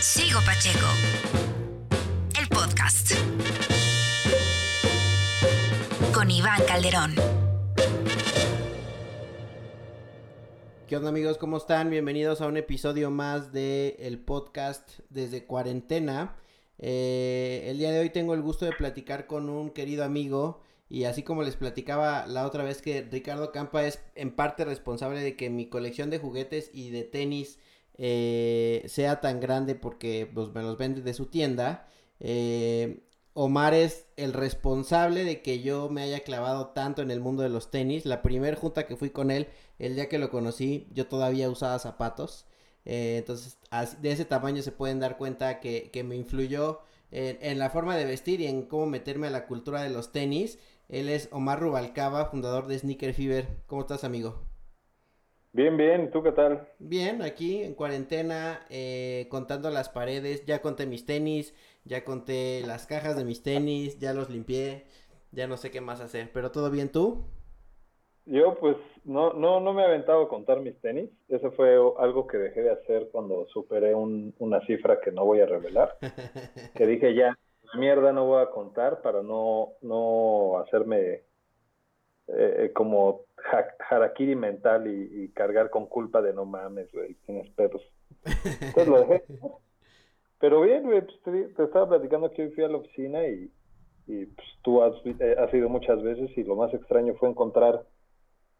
Sigo Pacheco. El podcast. Con Iván Calderón. ¿Qué onda amigos? ¿Cómo están? Bienvenidos a un episodio más de el podcast desde cuarentena. Eh, el día de hoy tengo el gusto de platicar con un querido amigo y así como les platicaba la otra vez que Ricardo Campa es en parte responsable de que mi colección de juguetes y de tenis eh, sea tan grande porque pues, me los vende de su tienda. Eh, Omar es el responsable de que yo me haya clavado tanto en el mundo de los tenis. La primera junta que fui con él, el día que lo conocí, yo todavía usaba zapatos. Eh, entonces, de ese tamaño se pueden dar cuenta que, me influyó en, en, la forma de vestir y en cómo meterme a la cultura de los tenis. Él es Omar Rubalcaba, fundador de Sneaker Fever. ¿Cómo estás, amigo? Bien, bien. ¿Tú qué tal? Bien, aquí en cuarentena, eh, contando las paredes. Ya conté mis tenis, ya conté las cajas de mis tenis, ya los limpié. Ya no sé qué más hacer. ¿Pero todo bien tú? Yo pues no, no, no me he aventado a contar mis tenis. Eso fue algo que dejé de hacer cuando superé una cifra que no voy a revelar. que dije ya, mierda no voy a contar para no, no hacerme eh, eh, como harakiri mental y, cargar con culpa de no mames, güey, tienes pedos. Entonces lo dejé. Pero bien, güey, pues te, estaba platicando que hoy fui a la oficina y, y pues, tú has, eh, has, ido muchas veces y lo más extraño fue encontrar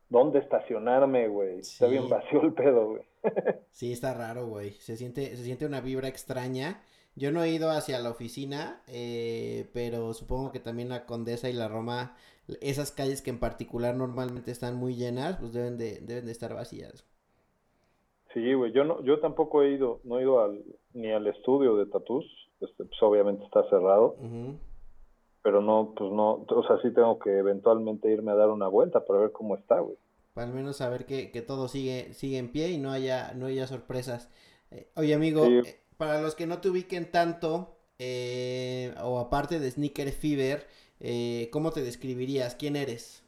dónde estacionarme, güey. Está bien vacío el pedo, güey. sí, está raro, güey. Se siente, se siente una vibra extraña. Yo no he ido hacia la oficina, eh, pero supongo que también la Condesa y la Roma, esas calles que en particular normalmente están muy llenas, pues deben de, deben de estar vacías. Sí, güey, yo no, yo tampoco he ido, no he ido al, ni al estudio de Tatus, este, pues obviamente está cerrado, pero no, pues no, o sea, sí tengo que eventualmente irme a dar una vuelta para ver cómo está, güey. Al menos saber que, que todo sigue, sigue en pie y no haya, no haya sorpresas. Eh, oye, amigo, eh, para los que no te ubiquen tanto, eh, o aparte de Sneaker Fever, eh, ¿cómo te describirías? ¿Quién eres?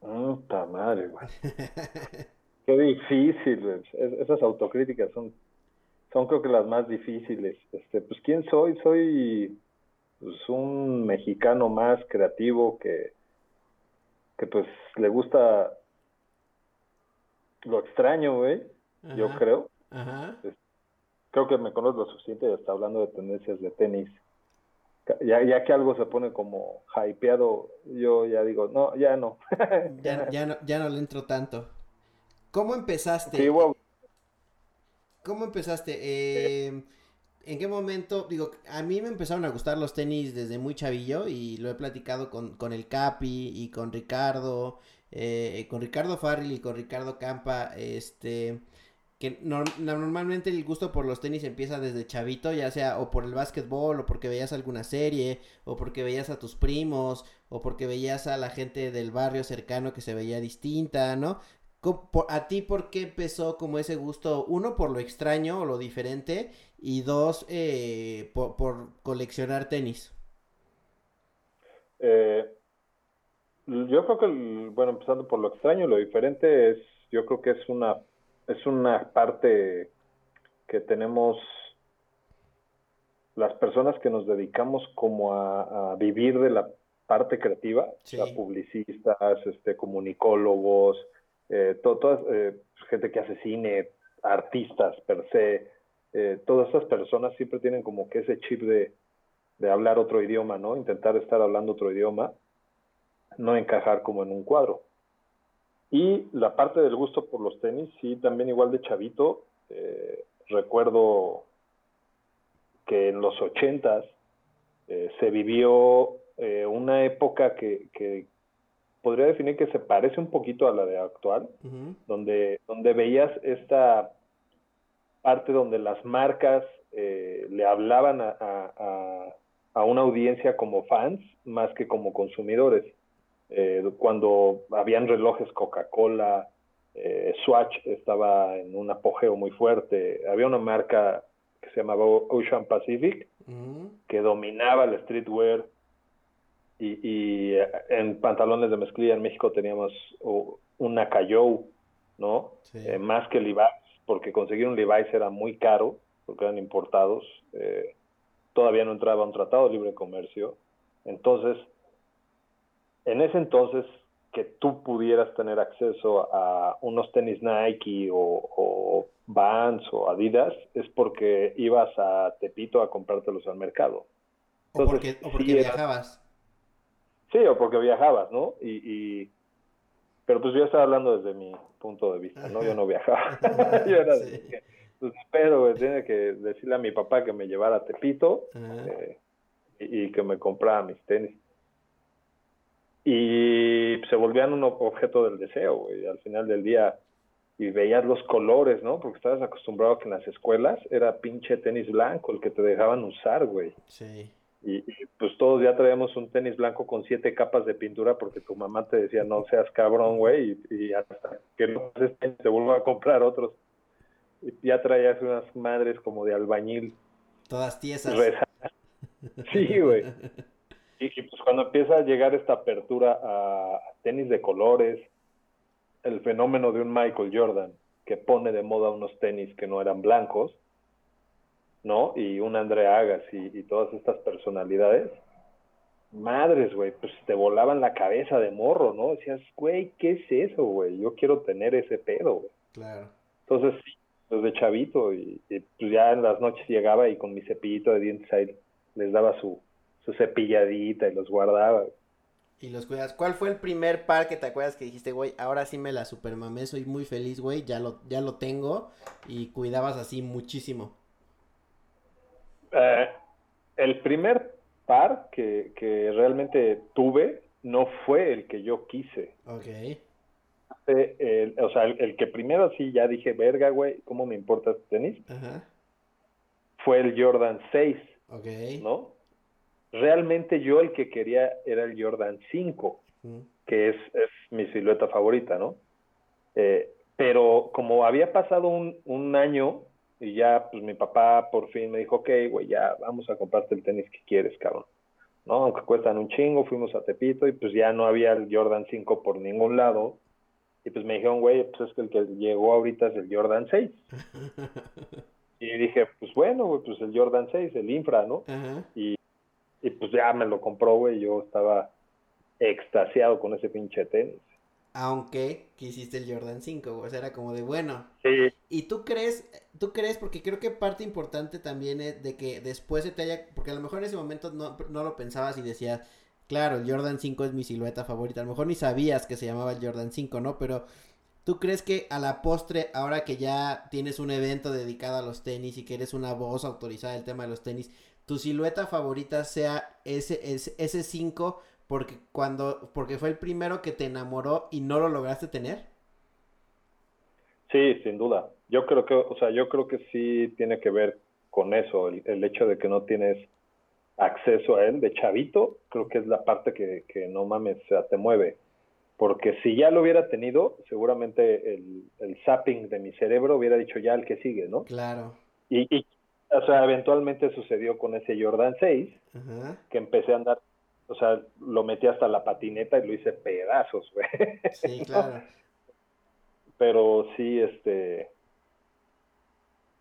Puta madre, güey. Qué difícil, güey. esas autocríticas son, son creo que las más difíciles. Este, pues, ¿quién soy? Soy pues, un mexicano más creativo que, que pues le gusta lo extraño, güey. Yo creo. Ajá. Creo que me conozco lo suficiente está hablando de tendencias de tenis. Ya, ya que algo se pone como hypeado, yo ya digo, no, ya no. ya, ya no. Ya no le entro tanto. ¿Cómo empezaste? ¿Cómo empezaste? Eh, ¿En qué momento? Digo, a mí me empezaron a gustar los tenis desde muy chavillo y lo he platicado con, con el Capi y con Ricardo, eh, con Ricardo Farril y con Ricardo Campa, este que normalmente el gusto por los tenis empieza desde chavito, ya sea o por el básquetbol, o porque veías alguna serie, o porque veías a tus primos, o porque veías a la gente del barrio cercano que se veía distinta, ¿no? ¿A ti por qué empezó como ese gusto? Uno, por lo extraño o lo diferente, y dos, eh, por, coleccionar tenis. Eh, yo creo que, bueno, empezando por lo extraño, lo diferente es, yo creo que es una es una parte que tenemos las personas que nos dedicamos como a, vivir de la parte creativa, publicistas, este, comunicólogos, eh, toda eh, gente que hace cine, artistas per se, eh, todas esas personas siempre tienen como que ese chip de, de hablar otro idioma, ¿no? Intentar estar hablando otro idioma, no encajar como en un cuadro. Y la parte del gusto por los tenis, sí, también igual de chavito. Eh, recuerdo que en los ochentas eh, se vivió eh, una época que, que, podría definir que se parece un poquito a la de actual, donde, donde veías esta parte donde las marcas le hablaban a, a, a una audiencia como fans más que como consumidores. Eh, cuando habían relojes Coca-Cola, eh, Swatch estaba en un apogeo muy fuerte, había una marca que se llamaba Ocean Pacific mm. que dominaba el streetwear y, y, eh, en pantalones de mezclilla en México teníamos una Cayo, ¿no? más que Levi's, porque conseguir un Levi's era muy caro porque eran importados. Eh, todavía no entraba un tratado de libre comercio. Entonces, en ese entonces, que tú pudieras tener acceso a unos tenis Nike o, o Vans o Adidas, es porque ibas a Tepito a comprártelos al mercado. o porque, viajabas. Sí, o porque viajabas, ¿no? Y, Pero pues yo estaba hablando desde mi punto de vista, ¿no? Yo no viajaba. yo era pues espero, tiene que decirle a mi papá que me llevara a Tepito eh, y, que me comprara mis tenis. Y se volvían un objeto del deseo, güey. Al final del día, y veías los colores, ¿no? Porque estabas acostumbrado a que en las escuelas era pinche tenis blanco el que te dejaban usar, güey. Sí. Y, pues todos ya traíamos un tenis blanco con siete capas de pintura porque tu mamá te decía no seas cabrón, güey, y, hasta que no te vuelva a comprar otros ya traías unas madres como de albañil. Todas tiesas. Sí, güey. Y, pues cuando empieza a llegar esta apertura a tenis de colores, el fenómeno de un Michael Jordan que pone de moda unos tenis que no eran blancos, ¿no? Y un André Agas y, todas estas personalidades, madres, güey, pues te volaban la cabeza de morro, ¿no? Decías, güey, ¿qué es eso, güey? Yo quiero tener ese pedo, güey. Claro. Entonces, desde chavito y, pues ya en las noches llegaba y con mi cepillito de dientes ahí les daba su, su cepilladita y los guardaba. Y los cuidas. ¿Cuál fue el primer par que te acuerdas que dijiste, güey, ahora sí me la supermamé, soy muy feliz, güey, ya lo, ya lo tengo y cuidabas así muchísimo? Eh, el primer par que, que realmente tuve no fue el que yo quise. Ok el, o sea, el, que primero sí ya dije, verga, güey, ¿cómo me importa este tenis? Fue el Jordan 6. Ok. ¿No? Realmente yo el que quería era el Jordan 5, que es, es, mi silueta favorita, ¿no? Eh, pero como había pasado un, un año y ya, pues mi papá por fin me dijo, ok, güey, ya vamos a comprarte el tenis que quieres, cabrón. ¿no? Aunque cuestan un chingo, fuimos a Tepito y pues ya no había el Jordan 5 por ningún lado. Y pues me dijeron, güey, pues es que el que llegó ahorita es el Jordan 6. y dije, pues bueno, güey, pues el Jordan 6, el infra, ¿no? y, y pues ya me lo compró, güey, yo estaba extasiado con ese pinche tenis. Aunque quisiste el Jordan 5, o sea, era como de bueno. Sí. ¿Y tú crees, tú crees, porque creo que parte importante también es de que después se te haya, porque a lo mejor en ese momento no, no lo pensabas y decías, Claro, el Jordan 5 es mi silueta favorita. A lo mejor ni sabías que se llamaba el Jordan 5, ¿no? Pero ¿tú crees que a la postre, ahora que ya tienes un evento dedicado a los tenis y que eres una voz autorizada del tema de los tenis, tu silueta favorita sea ese, ese, ese 5 porque cuando porque fue el primero que te enamoró y no lo lograste tener? Sí, sin duda. Yo creo que, o sea, yo creo que sí tiene que ver con eso, el hecho de que no tienes acceso a él de chavito, creo que es la parte que, que no mames, o sea, te mueve. Porque si ya lo hubiera tenido, seguramente el, el zapping de mi cerebro hubiera dicho ya el que sigue, ¿no? Claro. Y, y o sea, eventualmente sucedió con ese Jordan 6, que empecé a andar, o sea, lo metí hasta la patineta y lo hice pedazos, güey. Sí, claro. Pero sí, este,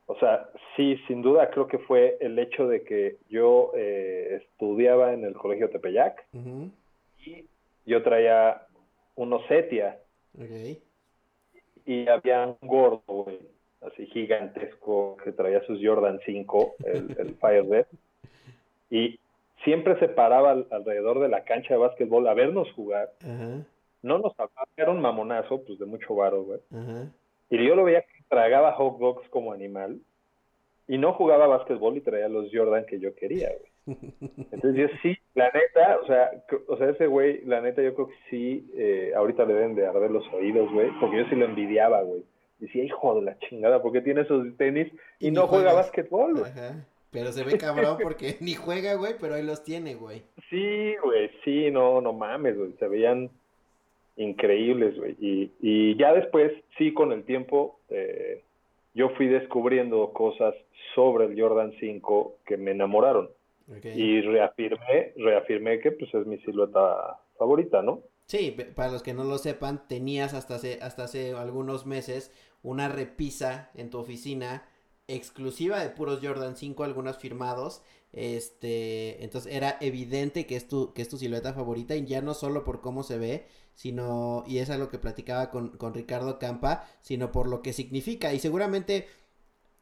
o sea, sí, sin duda creo que fue el hecho de que yo eh, estudiaba en el Colegio Tepeyac y yo traía unos Setia. Y había un gordo, güey, así gigantesco, que traía sus Jordan 5, el, el Fire Y siempre se paraba alrededor de la cancha de básquetbol a vernos jugar. No nos hablaba, era un mamonazo, pues de mucho varo, güey. Y yo lo veía tragaba hot dogs como animal y no jugaba básquetbol y traía los Jordan que yo quería, güey. Entonces yo sí, la neta, o sea, o sea, ese güey, la neta yo creo que sí, eh, ahorita le deben de arder los oídos, güey, porque yo sí lo envidiaba, güey. Decía, hijo de la chingada, ¿por qué tiene esos tenis y, no juega básquetbol? Pero se ve cabrón porque ni juega, güey, pero ahí los tiene, güey. Sí, güey, sí, no, no mames, güey, se veían increíbles, güey. Y, y ya después, sí, con el tiempo, eh, yo fui descubriendo cosas sobre el Jordan 5 que me enamoraron. Y reafirmé, reafirmé que pues es mi silueta favorita, ¿no? Sí, para los que no lo sepan, tenías hasta hace, hasta hace algunos meses una repisa en tu oficina exclusiva de puros Jordan 5, algunos firmados. Este, entonces era evidente que es tu, que es tu silueta favorita y ya no solo por cómo se ve, sino, y es lo que platicaba con, con Ricardo Campa, sino por lo que significa. Y seguramente,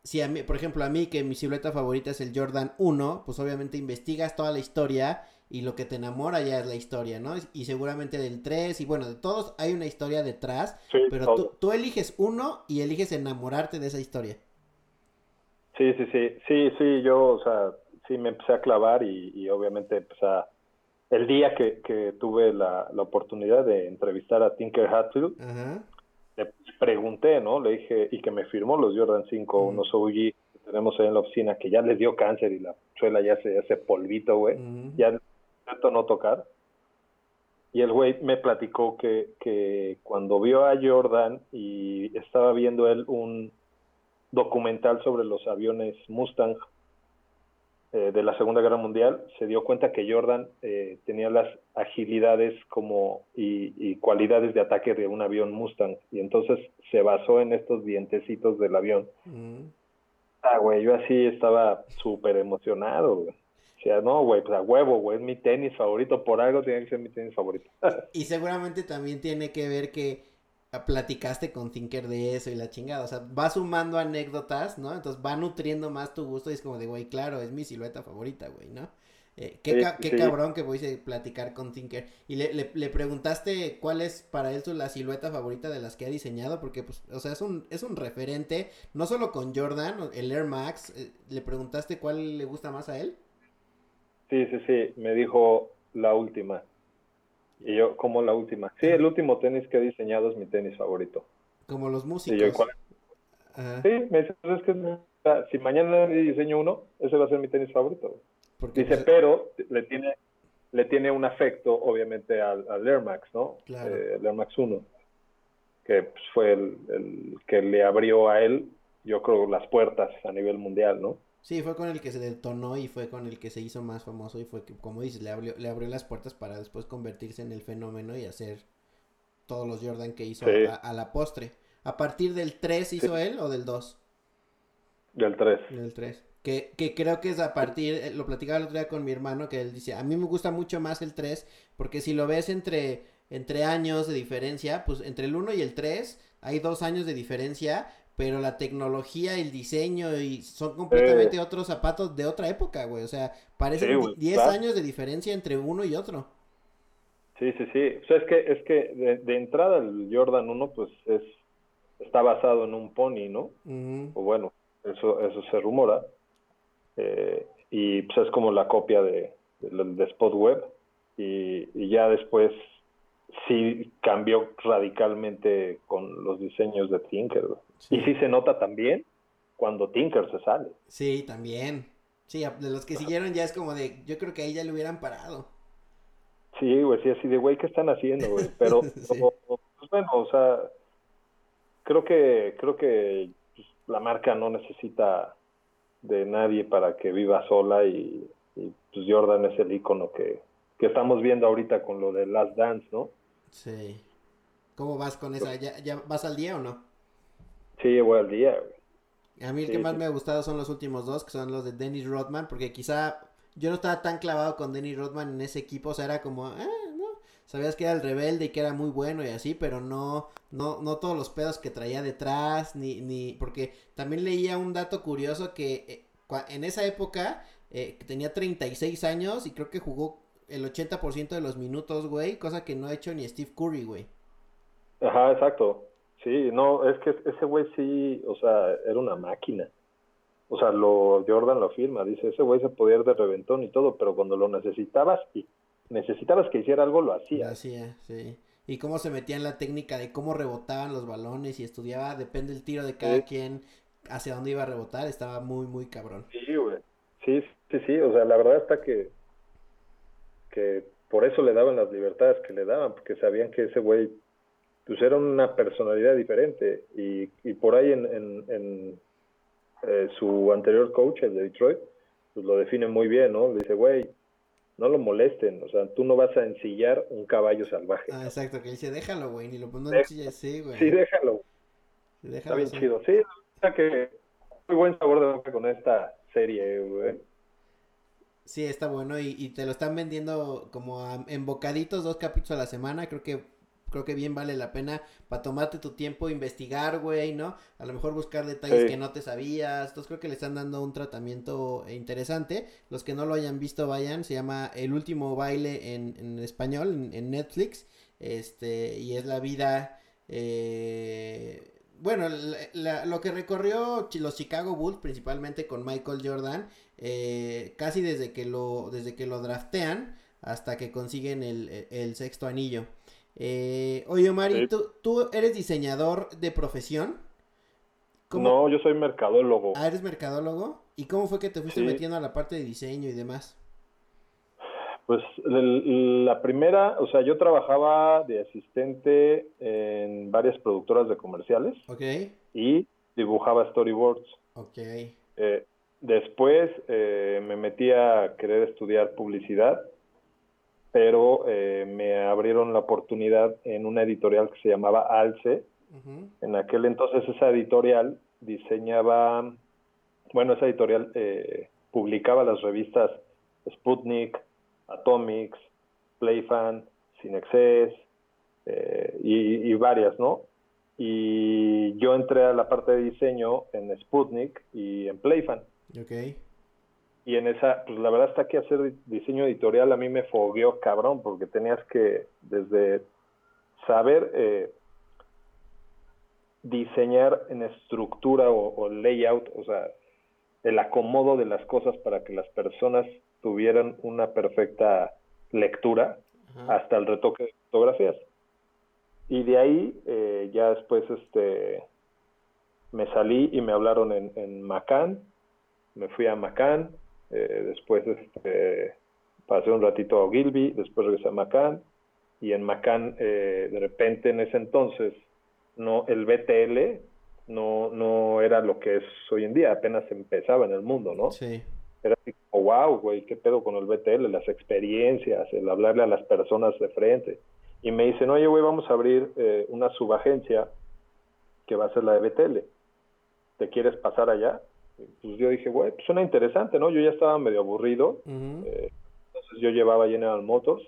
si a mí, por ejemplo, a mí que mi silueta favorita es el Jordan 1, pues obviamente investigas toda la historia y lo que te enamora ya es la historia, ¿no? Y seguramente del 3 y bueno, de todos hay una historia detrás, pero tú, tú, eliges uno y eliges enamorarte de esa historia. Sí, sí, sí, sí, sí, yo, o sea, sí me empecé a clavar y, y obviamente empecé a, el día que, que tuve la, la, oportunidad de entrevistar a Tinker Hatfield, le pregunté, ¿no? Le dije, y que me firmó los Jordan 5, unos OG que tenemos ahí en la oficina, que ya les dio cáncer y la suela ya se hace polvito, güey, ya intento no tocar. Y el güey me platicó que, que cuando vio a Jordan y estaba viendo él un documental sobre los aviones Mustang eh, de la Segunda Guerra Mundial, se dio cuenta que Jordan eh, tenía las agilidades como y, cualidades de ataque de un avión Mustang y entonces se basó en estos dientecitos del avión. Ah, güey, yo así estaba súper emocionado, güey. O sea, no, güey, pues a huevo, güey, es mi tenis favorito, por algo tiene que ser mi tenis favorito. y seguramente también tiene que ver que platicaste con Tinker de eso y la chingada. O sea, va sumando anécdotas, ¿no? Entonces va nutriendo más tu gusto y es como de, güey, claro, es mi silueta favorita, güey, ¿no? Eh, qué, qué cabrón que voy a platicar con Tinker. Y le, le, preguntaste cuál es para él la silueta favorita de las que ha diseñado, porque, pues, o sea, es un, es un referente, no solo con Jordan, el Air Max. Eh, ¿Le preguntaste cuál le gusta más a él? Sí, sí, sí, me dijo la última. Y yo, como la última. Sí, el último tenis que he diseñado es mi tenis favorito. Como los músicos. Sí, me dice, es que si mañana diseño uno, ese va a ser mi tenis favorito. Dice, pues, pero le tiene le tiene un afecto, obviamente, al, Air Max, ¿no? Claro. Eh, el Air Max 1, que pues, fue el, el, que le abrió a él, yo creo, las puertas a nivel mundial, ¿no? Sí, fue con el que se detonó y fue con el que se hizo más famoso y fue que, como dices, le abrió, le abrió las puertas para después convertirse en el fenómeno y hacer todos los Jordan que hizo a, la postre. ¿A partir del 3 hizo él o del 2? Del 3. Del 3. Que, que creo que es a partir, eh, lo platicaba el otro día con mi hermano, que él dice, a mí me gusta mucho más el 3, porque si lo ves entre, entre años de diferencia, pues entre el 1 y el 3 hay dos años de diferencia, pero la tecnología, el diseño y son completamente otros zapatos de otra época, güey. O sea, parecen 10 años de diferencia entre uno y otro. Sí, sí, sí. O sea, es que, es que de, entrada el Jordan 1, pues es está basado en un pony, ¿no? O bueno, eso, eso se rumora. Eh, y pues es como la copia de, de, Spot Web. Y, y ya después sí cambió radicalmente con los diseños de Tinker. Y sí se nota también cuando Tinker se sale. Sí, también. Sí, de los que siguieron ya es como de, yo creo que ahí ya le hubieran parado. Sí, güey, sí, así de, güey, ¿qué están haciendo, güey? Pero, pues, bueno, o sea, creo que, creo que pues, la marca no necesita de nadie para que viva sola y, pues Jordan es el icono que, que estamos viendo ahorita con lo de Last Dance, ¿no? Sí. ¿Cómo vas con esa? ¿Ya, ya vas al día o no? Sí, voy al día, A mí el que más me ha gustado son los últimos dos, que son los de Dennis Rodman, porque quizá yo no estaba tan clavado con Dennis Rodman en ese equipo, o sea, era como, ah, no, sabías que era el rebelde y que era muy bueno y así, pero no, no, no todos los pedos que traía detrás, ni, ni, porque también leía un dato curioso que eh, en esa época, eh, tenía 36 años y creo que jugó el 80% de los minutos, güey, cosa que no ha hecho ni Steve Curry, güey. Ajá, exacto. Sí, no, es que ese güey sí, o sea, era una máquina. O sea, lo Jordan lo firma, dice, ese güey se podía ir de reventón y todo, pero cuando lo necesitabas y necesitabas que hiciera algo, lo hacía. Lo hacía, sí. Y cómo se metía en la técnica de cómo rebotaban los balones y estudiaba, depende del tiro de cada quien, hacia dónde iba a rebotar, estaba muy, muy cabrón. Sí, güey. Sí, sí, sí, o sea, la verdad está que, que por eso le daban las libertades que le daban, porque sabían que ese güey pues era una personalidad diferente y, y por ahí en, en, eh, su anterior coach, el de Detroit, pues lo define muy bien, ¿no? Le dice, güey, no lo molesten, o sea, tú no vas a ensillar un caballo salvaje. Ah, exacto, que dice, déjalo, güey, ni lo pongo en sí, güey. Sí, déjalo. Está bien chido, sí, sea que muy buen sabor de boca con esta serie, güey. Sí, está bueno y, y te lo están vendiendo como en bocaditos, dos capítulos a la semana. Creo que creo que bien vale la pena para tomarte tu tiempo, investigar, güey, ¿no? A lo mejor buscar detalles que no te sabías. Entonces creo que le están dando un tratamiento interesante. Los que no lo hayan visto, vayan. Se llama El último baile en, en español, en, Netflix. Este, y es la vida. Eh, bueno, lo que recorrió los Chicago Bulls, principalmente con Michael Jordan, eh, casi desde que lo, desde que lo draftean hasta que consiguen el, el sexto anillo. Eh, oye, Mari, ¿tú, eres diseñador de profesión? No, yo soy mercadólogo. Ah, ¿eres mercadólogo? ¿Y cómo fue que te fuiste metiendo a la parte de diseño y demás? Pues la primera, o sea, yo trabajaba de asistente en varias productoras de comerciales. Ok. Y dibujaba storyboards. Ok. Eh, después eh, me metí a querer estudiar publicidad pero eh, me abrieron la oportunidad en una editorial que se llamaba Alce. En aquel entonces esa editorial diseñaba, bueno, esa editorial eh, publicaba las revistas Sputnik, Atomics, Playfan, Cinexcess eh, y, y, varias, ¿no? Y yo entré a la parte de diseño en Sputnik y en Playfan. Okay y en esa, pues la verdad está que hacer diseño editorial a mí me fogueó cabrón, porque tenías que desde saber eh, diseñar en estructura o, layout, o sea, el acomodo de las cosas para que las personas tuvieran una perfecta lectura, hasta el retoque de fotografías. Y de ahí eh, ya después este me salí y me hablaron en, en Macán, me fui a Macán, eh, después este, pasé un ratito a Gilby, después regresé a Macán, y en Macán, eh, de repente en ese entonces, no el BTL no, no era lo que es hoy en día, apenas empezaba en el mundo, ¿no? Sí. Era así como, wow, güey, qué pedo con el BTL, las experiencias, el hablarle a las personas de frente. Y me dicen, oye, güey, vamos a abrir eh, una subagencia que va a ser la de BTL. ¿Te quieres pasar allá? Pues yo dije, güey, pues suena interesante, ¿no? Yo ya estaba medio aburrido, eh, entonces yo llevaba General Motors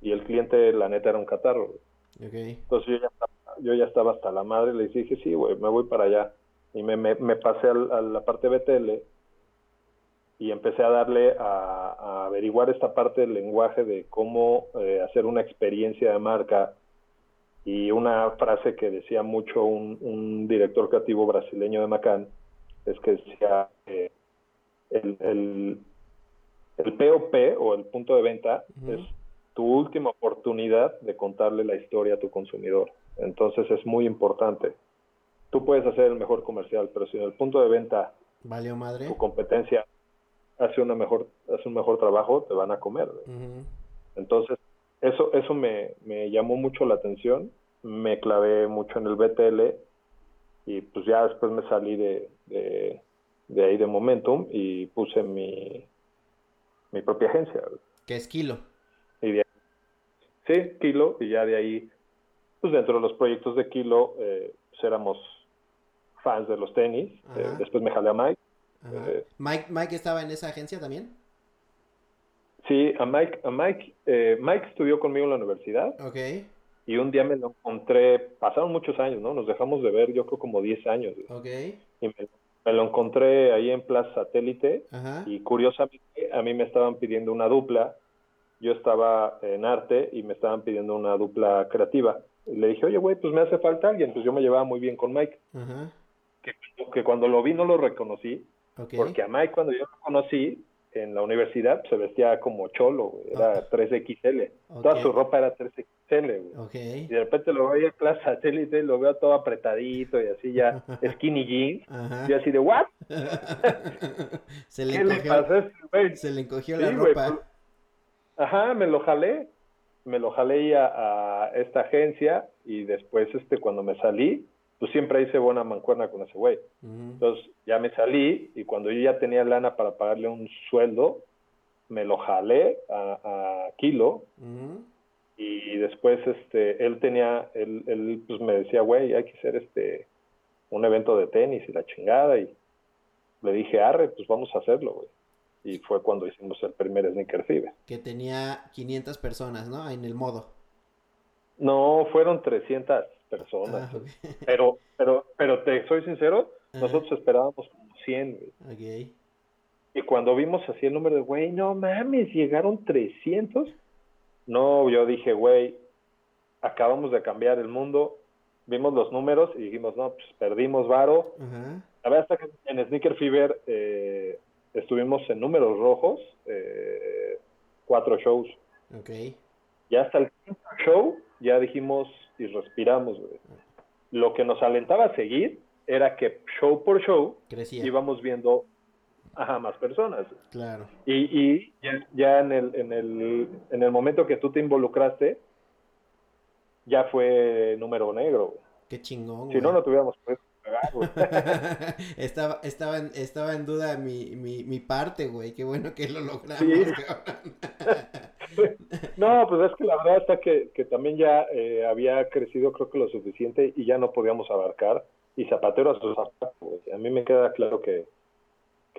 y el cliente, la neta, era un catarro. Entonces yo ya, estaba, yo ya estaba hasta la madre, le dije, sí, güey, me voy para allá. Y me, me, pasé a, la parte BTL y empecé a darle a, averiguar esta parte del lenguaje de cómo eh, hacer una experiencia de marca y una frase que decía mucho un, un director creativo brasileño de Macan, es que sea eh, el, el, el, POP o el punto de venta es tu última oportunidad de contarle la historia a tu consumidor. Entonces es muy importante. Tú puedes hacer el mejor comercial, pero si en el punto de venta madre. tu competencia hace una mejor hace un mejor trabajo, te van a comer. Entonces eso eso me, me llamó mucho la atención. Me clavé mucho en el BTL y pues ya después me salí de, de, ahí de Momentum y puse mi, mi propia agencia. ¿Qué es Kilo? Y sí, Kilo, y ya de ahí, pues dentro de los proyectos de Kilo, eh, pues éramos fans de los tenis, eh, después me jalé a Mike. Eh, Mike. Mike estaba en esa agencia también. Sí, a Mike, a Mike, Mike estudió conmigo en la universidad. Okay y un día me lo encontré, pasaron muchos años, ¿no? Nos dejamos de ver, yo creo como 10 años. Ok. Y me, lo encontré ahí en Plaza Satélite y curiosamente a mí me estaban pidiendo una dupla, yo estaba en arte y me estaban pidiendo una dupla creativa. Y le dije, oye, güey, pues me hace falta alguien, pues yo me llevaba muy bien con Mike. Que, que, cuando lo vi no lo reconocí, porque a Mike cuando yo lo conocí, en la universidad se vestía como cholo, era 3XL. Toda su ropa era 3XL, Y de repente lo veo en Plaza Satélite, lo veo todo apretadito y así ya, skinny jeans. Y así de, ¿what? se le encogió, Se le encogió la ropa. Pues, ajá, me lo jalé. Me lo jalé a, a esta agencia y después, este, cuando me salí, pues siempre hice buena mancuerna con ese güey. Entonces ya me salí y cuando yo ya tenía lana para pagarle un sueldo, me lo jalé a, Kilo y después este él tenía, él, él pues me decía, güey, hay que hacer este un evento de tenis y la chingada y le dije, arre, pues vamos a hacerlo, güey. Y fue cuando hicimos el primer Sneaker Fever. Que tenía 500 personas, ¿no? En el modo. No, fueron 300 personas. Ah, pero, pero, pero te soy sincero, nosotros esperábamos como 100, güey. Y cuando vimos así el número de, güey, no mames, llegaron 300. No, yo dije, güey, acabamos de cambiar el mundo, vimos los números y dijimos, no, pues perdimos varo. La verdad es que en Sneaker Fever eh, estuvimos en números rojos, eh, cuatro shows. Ok. Y hasta el quinto show ya dijimos y respiramos, güey. Lo que nos alentaba a seguir era que show por show íbamos viendo a más personas. Claro. Y, y ya, en, el, en, el, en el momento que tú te involucraste, ya fue número negro. Qué chingón. Si no, no tuviéramos podido pagar, güey. estaba, estaba, en, estaba en duda mi, mi, mi parte, güey. Qué bueno que lo logramos. Sí. no, pues es que la verdad está que, que también ya eh, había crecido creo que lo suficiente y ya no podíamos abarcar. Y zapatero a sus zapatos, A mí me queda claro que,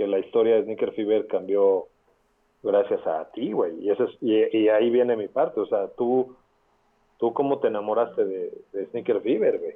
que la historia de Sneaker Fever cambió gracias a ti, güey. Y, eso es, y, ahí viene mi parte. O sea, tú, tú cómo te enamoraste de, de Sneaker Fever, güey.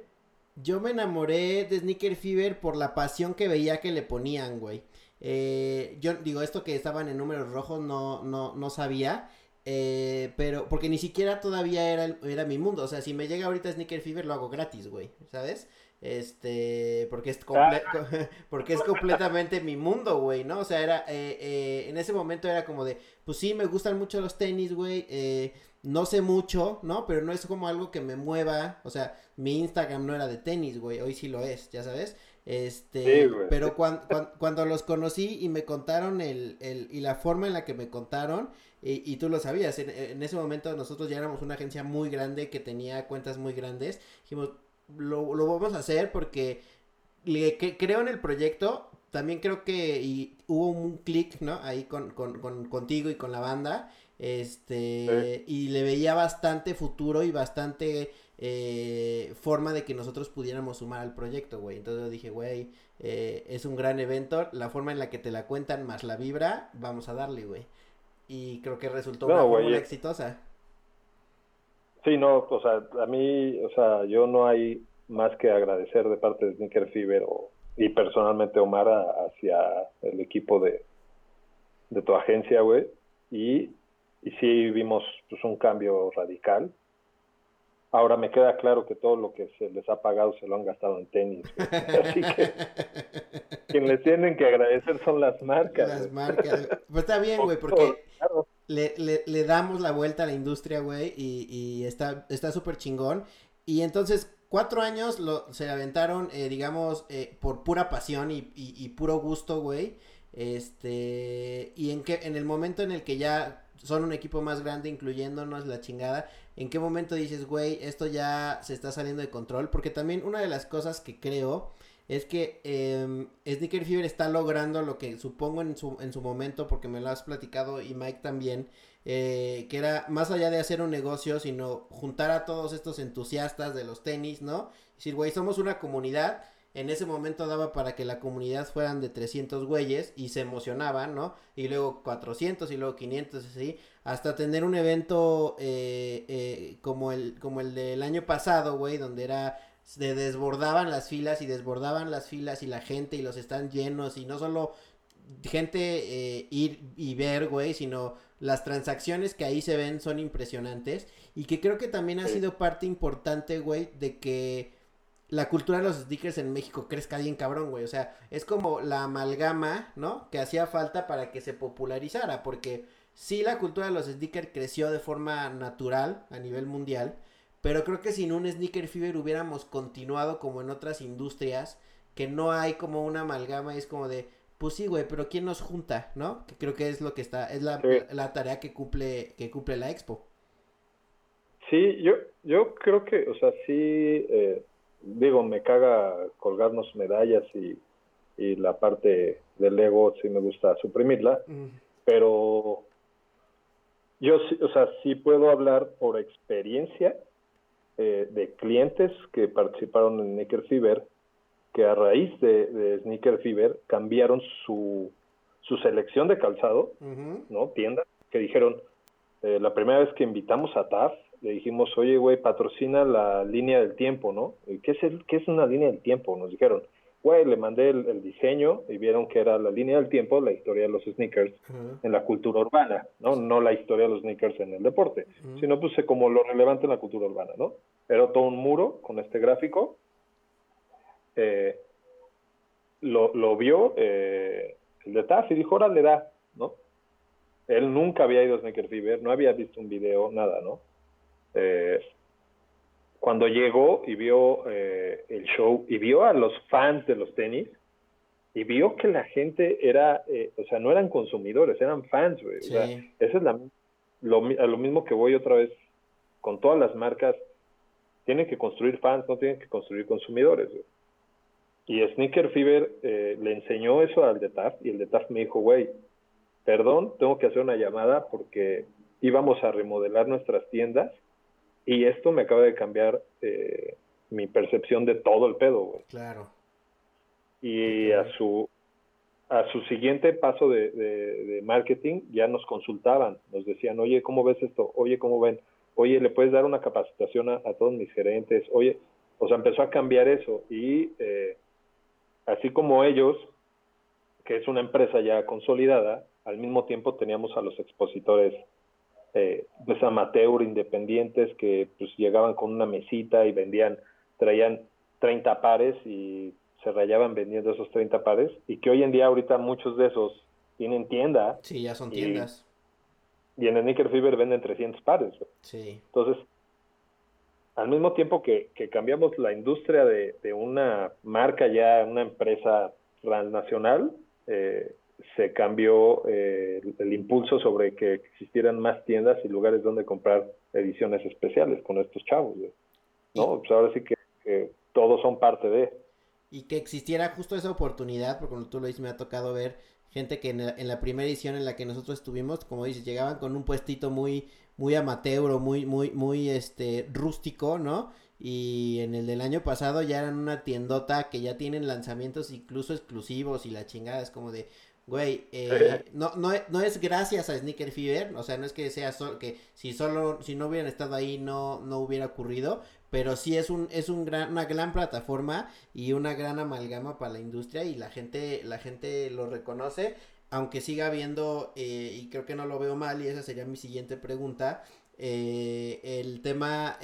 Yo me enamoré de Sneaker Fever por la pasión que veía que le ponían, güey. Eh, yo digo, esto que estaban en números rojos no, no, no sabía. Eh, pero, porque ni siquiera todavía era, era mi mundo. O sea, si me llega ahorita Sneaker Fever, lo hago gratis, güey. ¿Sabes? Este, porque es, ah. porque es completamente mi mundo, güey, ¿no? O sea, era, eh, eh, en ese momento era como de, pues sí, me gustan mucho los tenis, güey, eh, no sé mucho, ¿no? Pero no es como algo que me mueva, o sea, mi Instagram no era de tenis, güey, hoy sí lo es, ya sabes. Este, pero cuando, cuando, los conocí y me contaron el, el, y la forma en la que me contaron, y, y tú lo sabías, en, en, ese momento nosotros ya éramos una agencia muy grande que tenía cuentas muy grandes, dijimos, lo, lo vamos a hacer porque le, que, creo en el proyecto. También creo que y hubo un clic, ¿no? Ahí con, con, con, contigo y con la banda. Este, y le veía bastante futuro y bastante eh, forma de que nosotros pudiéramos sumar al proyecto, güey. Entonces yo dije, güey, eh, es un gran evento. La forma en la que te la cuentan más la vibra, vamos a darle, güey. Y creo que resultó una fórmula exitosa. Sí, no, o sea, a mí, o sea, yo no hay más que agradecer de parte de Sneaker Fever o, y personalmente Omar hacia el equipo de, de tu agencia, güey. Y, y sí vimos pues, un cambio radical. Ahora me queda claro que todo lo que se les ha pagado se lo han gastado en tenis. Así que quien les tienen que agradecer son las marcas. Las marcas. Pues está bien, güey, porque le, le, le, damos la vuelta a la industria, güey, y, y está súper chingón. Y entonces, cuatro años lo, se aventaron, eh, digamos, eh, por pura pasión y, y, y puro gusto, güey. Este, y en que, en el momento en el que ya son un equipo más grande, incluyéndonos la chingada, ¿en qué momento dices, güey, esto ya se está saliendo de control? Porque también una de las cosas que creo es que eh, Sneaker Fever está logrando lo que supongo en su, en su momento, porque me lo has platicado y Mike también, eh, que era más allá de hacer un negocio, sino juntar a todos estos entusiastas de los tenis, ¿no? Decir, güey, somos una comunidad. En ese momento daba para que la comunidad fueran de 300 güeyes y se emocionaban, ¿no? Y luego 400 y luego 500 así, hasta tener un evento eh, eh, como, el, como el del año pasado, güey, donde era se desbordaban las filas y desbordaban las filas y la gente y los están llenos y no solo gente eh, ir y ver, güey, sino las transacciones que ahí se ven son impresionantes y que creo que también ha sido parte importante, güey, de que la cultura de los stickers en México crezca bien cabrón, güey. O sea, es como la amalgama, ¿no? Que hacía falta para que se popularizara, porque sí la cultura de los stickers creció de forma natural a nivel mundial, pero creo que sin un Sneaker Fever hubiéramos continuado como en otras industrias, que no hay como una amalgama y es como de, pues sí, güey, pero ¿quién nos junta, no? Que creo que es lo que está, es la, la tarea que cumple, que cumple la expo. Sí, yo, yo creo que, o sea, sí, eh, digo, me caga colgarnos medallas y, y la parte del ego sí me gusta suprimirla, pero yo sí, o sea, sí puedo hablar por experiencia eh, de clientes que participaron en Nickel Fever que a raíz de, Sneaker Fever cambiaron su, su selección de calzado, ¿no? Tiendas, que dijeron, eh, la primera vez que invitamos a TAF, le dijimos, oye, güey, patrocina la línea del tiempo, ¿no? ¿Qué es, el, ¿Qué es una línea del tiempo? Nos dijeron, güey, le mandé el, diseño y vieron que era la línea del tiempo, la historia de los sneakers en la cultura urbana, ¿no? No la historia de los sneakers en el deporte, sino pues como lo relevante en la cultura urbana, ¿no? Era todo un muro con este gráfico. Eh, lo, lo, vio eh, el de TAF y dijo, ahora le da, ¿no? Él nunca había ido a Sneaker Fever, no había visto un video, nada, ¿no? Eh, cuando llegó y vio eh, el show y vio a los fans de los tenis y vio que la gente era, eh, o sea, no eran consumidores, eran fans, güey. O sea, eso es la, lo, a lo mismo que voy otra vez con todas las marcas. Tienen que construir fans, no tienen que construir consumidores, güey. Y Sneaker Fever eh, le enseñó eso al de TAF y el de TAF me dijo, güey, perdón, tengo que hacer una llamada porque íbamos a remodelar nuestras tiendas y esto me acaba de cambiar eh, mi percepción de todo el pedo, güey. Claro. Y a su a su siguiente paso de, de, marketing ya nos consultaban, nos decían, oye, ¿cómo ves esto? Oye, ¿cómo ven? Oye, ¿le puedes dar una capacitación a, todos mis gerentes? Oye, o sea, empezó a cambiar eso y eh, así como ellos, que es una empresa ya consolidada, al mismo tiempo teníamos a los expositores eh, pues amateur independientes que pues llegaban con una mesita y vendían, traían 30 pares y se rayaban vendiendo esos 30 pares y que hoy en día ahorita muchos de esos tienen tienda. Sí, ya son tiendas. Y en el Sneaker Fever venden 300 pares. Sí. Entonces, al mismo tiempo que, que cambiamos la industria de, de, una marca ya, una empresa transnacional, eh, se cambió eh, el, impulso sobre que existieran más tiendas y lugares donde comprar ediciones especiales con estos chavos. ¿no? Pues ahora sí que, todos son parte de. Y que existiera justo esa oportunidad, porque como tú lo dices, me ha tocado ver gente que en la, primera edición en la que nosotros estuvimos, como dices, llegaban con un puestito muy, muy amateur o muy, muy, muy, este, rústico, ¿no? Y en el del año pasado ya eran una tiendota que ya tienen lanzamientos incluso exclusivos y la chingada es como de, Güey, eh, no, no, no, es gracias a Sneaker Fever, o sea, no es que sea solo, que si solo, si no hubieran estado ahí no, no hubiera ocurrido, pero sí es un, es un gran, una gran plataforma y una gran amalgama para la industria y la gente, la gente lo reconoce, aunque siga habiendo, eh, y creo que no lo veo mal, y esa sería mi siguiente pregunta, eh, el tema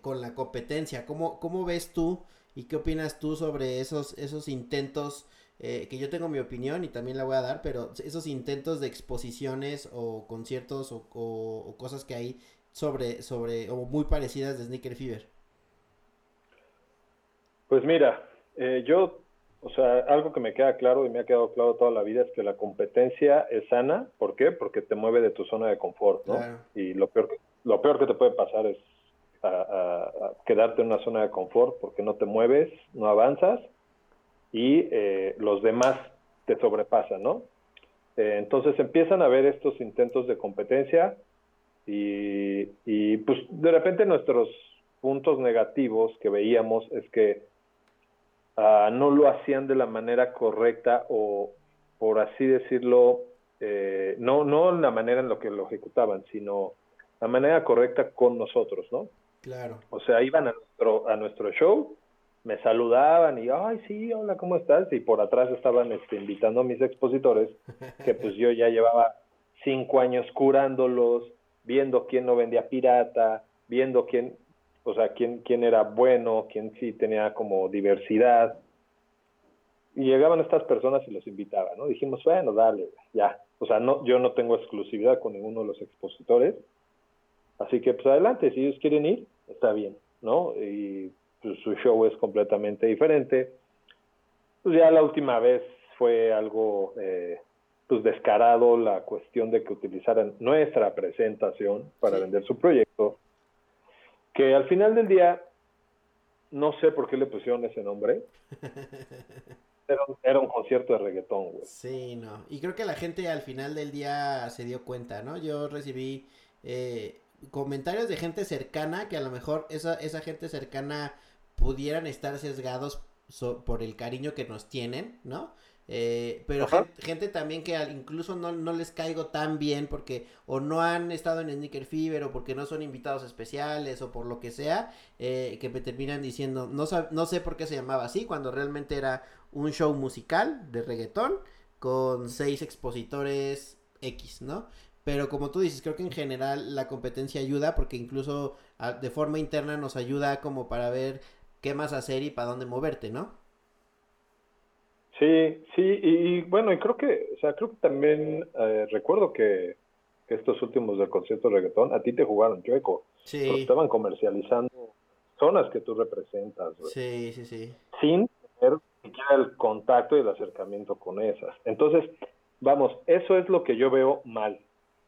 con la competencia, ¿cómo, ¿cómo ves tú y qué opinas tú sobre esos, esos intentos eh, que yo tengo mi opinión y también la voy a dar, pero esos intentos de exposiciones o conciertos o, cosas que hay sobre, sobre, o muy parecidas de Sneaker Fever. Pues mira, eh, yo, o sea, algo que me queda claro y me ha quedado claro toda la vida es que la competencia es sana. ¿Por qué? Porque te mueve de tu zona de confort, ¿no? Y lo peor, lo peor que te puede pasar es quedarte en una zona de confort porque no te mueves, no avanzas y eh, los demás te sobrepasan, ¿no? Eh, entonces empiezan a ver estos intentos de competencia y, y, pues de repente nuestros puntos negativos que veíamos es que ah, no lo hacían de la manera correcta o por así decirlo, eh, no, no la manera en la que lo ejecutaban, sino la manera correcta con nosotros, ¿no? Claro. O sea, iban a nuestro, a nuestro show me saludaban y, ay, sí, hola, ¿cómo estás? Y por atrás estaban este, invitando a mis expositores, que pues yo ya llevaba cinco años curándolos, viendo quién no vendía pirata, viendo quién, o sea, quién, quién era bueno, quién sí tenía como diversidad. Y llegaban estas personas y los invitaban, ¿no? Dijimos, bueno, dale, ya. O sea, no, yo no tengo exclusividad con ninguno de los expositores. Así que, pues adelante, si ellos quieren ir, está bien, ¿no? Y su show es completamente diferente. Pues ya la última vez fue algo eh, pues descarado la cuestión de que utilizaran nuestra presentación para vender su proyecto, que al final del día no sé por qué le pusieron ese nombre. Era, un concierto de reggaetón, güey. Sí, no. Y creo que la gente al final del día se dio cuenta, ¿no? Yo recibí eh, comentarios de gente cercana que a lo mejor esa, esa gente cercana pudieran estar sesgados por el cariño que nos tienen, ¿no? Eh, pero gente, también que incluso no, no, les caigo tan bien porque o no han estado en Sneaker Fever o porque no son invitados especiales o por lo que sea, eh, que me terminan diciendo, no, no sé por qué se llamaba así, cuando realmente era un show musical de reggaetón con seis expositores X, ¿no? Pero como tú dices, creo que en general la competencia ayuda porque incluso ah, de forma interna nos ayuda como para ver qué más hacer y para dónde moverte, ¿no? Sí, sí, y, bueno, y creo que, o sea, creo que también eh, recuerdo que, estos últimos del concierto de reggaetón a ti te jugaron chueco. Sí. estaban comercializando zonas que tú representas. Sí, sí, sí. Sin tener siquiera el contacto y el acercamiento con esas. Entonces, vamos, eso es lo que yo veo mal.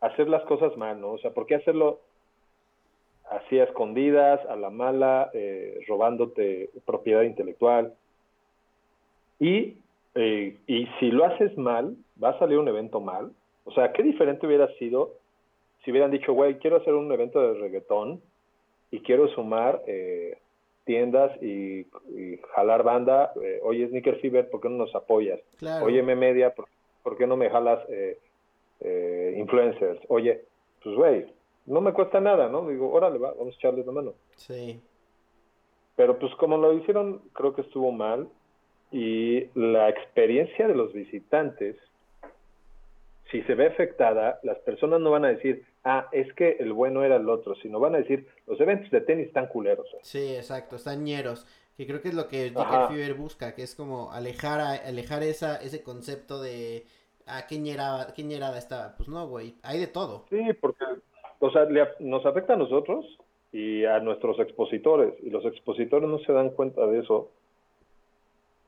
Hacer las cosas mal, ¿no? O sea, ¿por qué hacerlo así a escondidas, a la mala, eh, robándote propiedad intelectual? Y eh, y si lo haces mal, va a salir un evento mal. O sea, qué diferente hubiera sido si hubieran dicho, güey, quiero hacer un evento de reggaetón y quiero sumar eh, tiendas y, jalar banda. Eh, oye, Sneaker Fever, ¿por qué no nos apoyas? Oye, M Media, ¿por, qué no me jalas influencers? Oye, pues güey, no me cuesta nada, ¿no? Digo, órale, va, vamos a echarles la mano. Sí. Pero pues como lo hicieron, creo que estuvo mal y la experiencia de los visitantes, si se ve afectada, las personas no van a decir, ah, es que el bueno era el otro, sino van a decir, los eventos de tenis están culeros. Sí, exacto, están ñeros, que creo que es lo que Fever busca, que es como alejar, alejar esa, ese concepto de, ah, ¿qué ñerada, qué ñerada estaba? Pues no, güey, hay de todo. Sí, porque, o sea, nos afecta a nosotros y a nuestros expositores, y los expositores no se dan cuenta de eso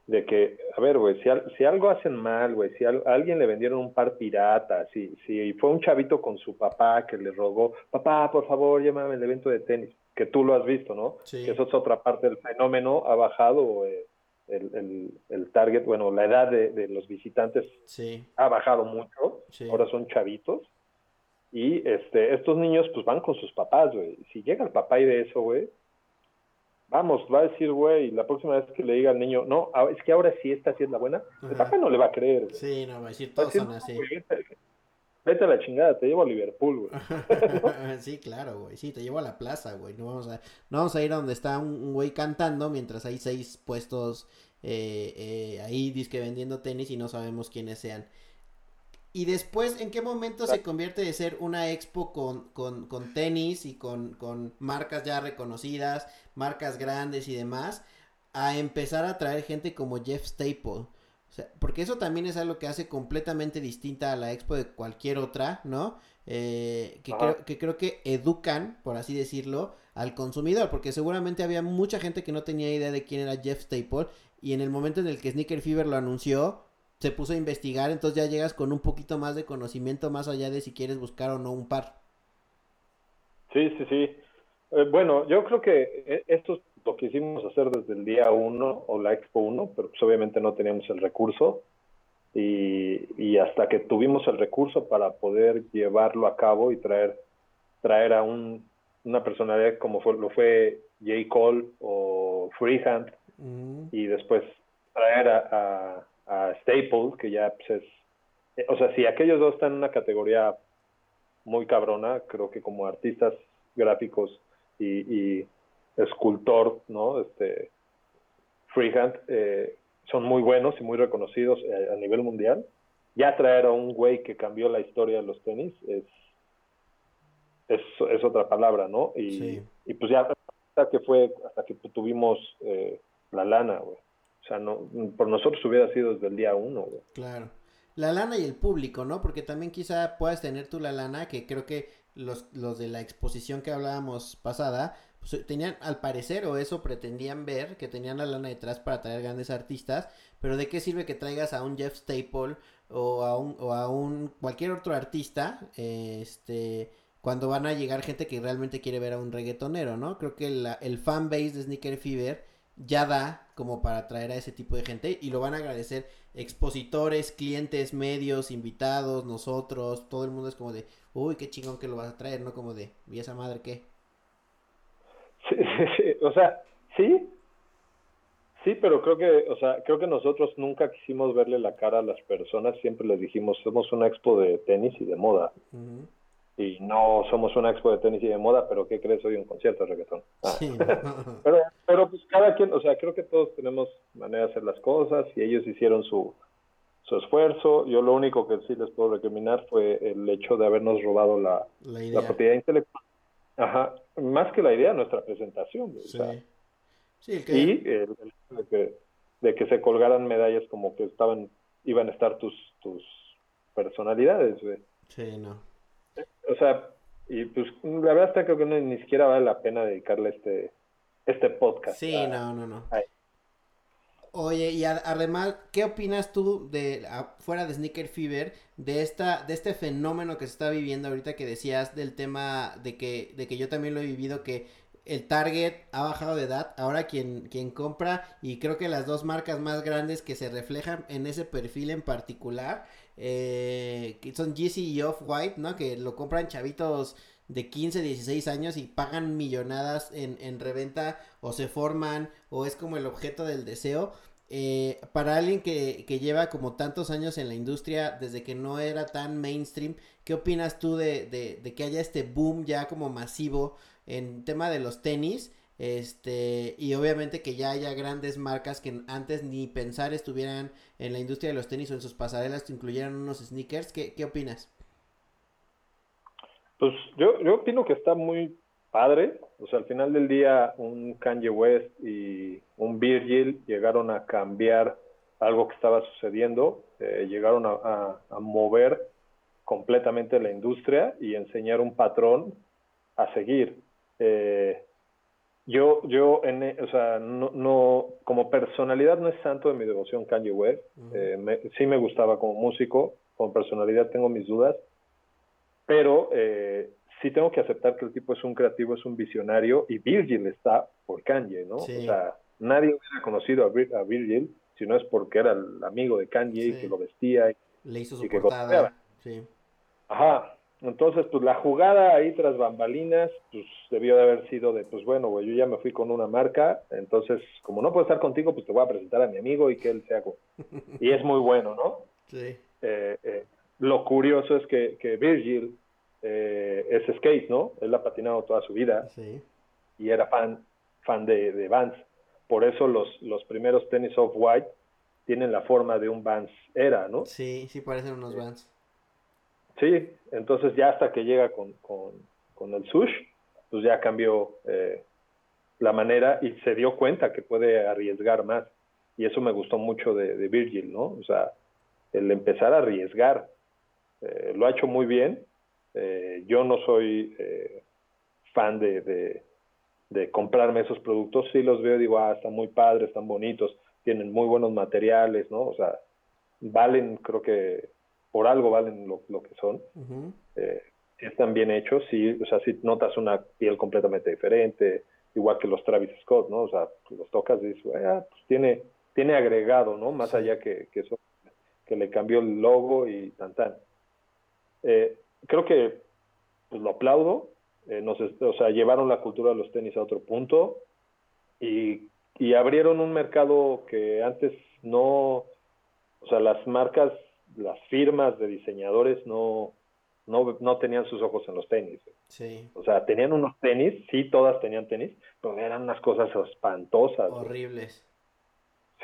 de que, a ver, güey, si, si, algo hacen mal, güey, si a, alguien le vendieron un par pirata, si, si fue un chavito con su papá que le rogó, papá, por favor, llévame al evento de tenis, que tú lo has visto, ¿no? Sí. Que eso es otra parte del fenómeno, ha bajado eh, el, el, el, target, bueno, la edad de, de los visitantes sí. ha bajado mucho, ahora son chavitos, y este, estos niños pues van con sus papás, güey, si llega el papá y de eso, güey, vamos, va a decir, güey, la próxima vez que le diga al niño, no, es que ahora sí esta sí es la buena, el papá no le va a creer. Sí, no, va a decir, todos son así. vete, a la chingada, te llevo a Liverpool, güey. sí, claro, güey, sí, te llevo a la plaza, güey, no vamos a, no vamos a ir a donde está un güey cantando mientras hay seis puestos eh, eh, ahí disque vendiendo tenis y no sabemos quiénes sean. Y después, ¿en qué momento se convierte de ser una expo con, con, tenis y con, con, marcas ya reconocidas, marcas grandes y demás, a empezar a traer gente como Jeff Staple? O sea, porque eso también es algo que hace completamente distinta a la expo de cualquier otra, ¿no? Eh, que, creo, que creo que educan, por así decirlo, al consumidor, porque seguramente había mucha gente que no tenía idea de quién era Jeff Staple y en el momento en el que Sneaker Fever lo anunció, se puso a investigar, entonces ya llegas con un poquito más de conocimiento más allá de si quieres buscar o no un par. Sí, sí, sí. Eh, bueno, yo creo que eh, esto es lo que hicimos hacer desde el día 1 o la Expo 1, pero pues obviamente no teníamos el recurso y, y, hasta que tuvimos el recurso para poder llevarlo a cabo y traer, traer a un, una personalidad como fue, lo fue J. Cole o Freehand mm. y después traer a a Staples, que ya pues, es, eh, o sea, si aquellos dos están en una categoría muy cabrona, creo que como artistas gráficos y, escultor, ¿no? Este, freehand, eh, son muy buenos y muy reconocidos eh, a, nivel mundial. Ya traer a un güey que cambió la historia de los tenis es, es, otra palabra, ¿no? Y, y pues ya hasta que fue, hasta que tuvimos la lana, güey. O sea, no, por nosotros hubiera sido desde el día uno, Claro. La lana y el público, ¿no? Porque también quizá puedas tener tú la lana, que creo que los, los de la exposición que hablábamos pasada, pues, tenían, al parecer, o eso pretendían ver, que tenían la lana detrás para traer grandes artistas, pero ¿de qué sirve que traigas a un Jeff Staple o a un, o a un cualquier otro artista, este, cuando van a llegar gente que realmente quiere ver a un reggaetonero, ¿no? Creo que el fan base de Sneaker Fever ya da como para atraer a ese tipo de gente y lo van a agradecer expositores, clientes, medios, invitados, nosotros, todo el mundo es como de, uy, qué chingón que lo vas a traer, ¿no? Como de, ¿y esa madre qué? Sí, o sea, sí, Sí, pero creo que, o sea, creo que nosotros nunca quisimos verle la cara a las personas, siempre les dijimos, somos una expo de tenis y de moda. Y no somos una expo de tenis y de moda, pero ¿qué crees? Hoy un concierto de reggaetón. Ah. Sí. pero, pero pues cada quien, o sea, creo que todos tenemos manera de hacer las cosas y ellos hicieron su, su esfuerzo. Yo lo único que sí les puedo recriminar fue el hecho de habernos robado la, la, propiedad intelectual. Ajá, más que la idea, nuestra presentación. Sí. sí Y el, de, que, de que se colgaran medallas como que estaban, iban a estar tus, tus personalidades. Sí, no. O sea, y pues la verdad está creo que ni siquiera vale la pena dedicarle este, este podcast. Sí, no, no, no. Oye, y además, ¿qué opinas tú de fuera de Sneaker Fever de esta de este fenómeno que se está viviendo ahorita que decías del tema de que de que yo también lo he vivido que el target ha bajado de edad, ahora quien quien compra y creo que las dos marcas más grandes que se reflejan en ese perfil en particular eh, que son Yeezy y Off-White, ¿no? Que lo compran chavitos de 15, 16 años y pagan millonadas en, en reventa o se forman o es como el objeto del deseo. Eh, para alguien que, que, lleva como tantos años en la industria desde que no era tan mainstream, ¿qué opinas tú de, de, de que haya este boom ya como masivo en tema de los tenis? Este, y obviamente que ya haya grandes marcas que antes ni pensar estuvieran en la industria de los tenis o en sus pasarelas incluyeran unos sneakers. ¿Qué, qué opinas? Pues yo, yo opino que está muy padre. O sea, al final del día, un Kanye West y un Virgil llegaron a cambiar algo que estaba sucediendo, eh, llegaron a, a, mover completamente la industria y enseñar un patrón a seguir. Eh, yo, yo, en, o sea, no, no, como personalidad no es santo de mi devoción Kanye West. Eh, sí me gustaba como músico, como personalidad tengo mis dudas, pero eh, sí tengo que aceptar que el tipo es un creativo, es un visionario y Virgil está por Kanye, ¿no? O sea, nadie hubiera conocido a, Virgil si no es porque era el amigo de Kanye y que lo vestía y, Le hizo su portada. Sí. Ajá, entonces, pues la jugada ahí tras bambalinas, pues debió de haber sido de, pues bueno, güey, yo ya me fui con una marca, entonces, como no puedo estar contigo, pues te voy a presentar a mi amigo y que él sea. Y es muy bueno, ¿no? Sí. Eh, eh, lo curioso es que, que Virgil eh, es skate, ¿no? Él ha patinado toda su vida. Sí. Y era fan, fan de, de Vans. Por eso los, los primeros tenis off-white tienen la forma de un Vans era, ¿no? Sí, sí parecen unos Vans. Sí, entonces ya hasta que llega con, con, el sush, pues ya cambió eh, la manera y se dio cuenta que puede arriesgar más. Y eso me gustó mucho de, Virgil, ¿no? O sea, el empezar a arriesgar. Eh, lo ha hecho muy bien. Eh, yo no soy fan de, de, comprarme esos productos. Sí los veo y digo, ah, están muy padres, están bonitos, tienen muy buenos materiales, ¿no? O sea, valen, creo que por algo valen lo, lo que son. Eh, están bien hechos, sí, o sea, si notas una piel completamente diferente, igual que los Travis Scott, ¿no? O sea, los tocas y dices, ah, pues tiene, tiene agregado, ¿no? Más allá que, que eso, que le cambió el logo y tan tan. Eh, creo que pues, lo aplaudo, eh, nos, o sea, llevaron la cultura de los tenis a otro punto y, y abrieron un mercado que antes no, o sea, las marcas las firmas de diseñadores no, no, no tenían sus ojos en los tenis. Sí. O sea, tenían unos tenis, sí, todas tenían tenis, pero eran unas cosas espantosas. Horribles.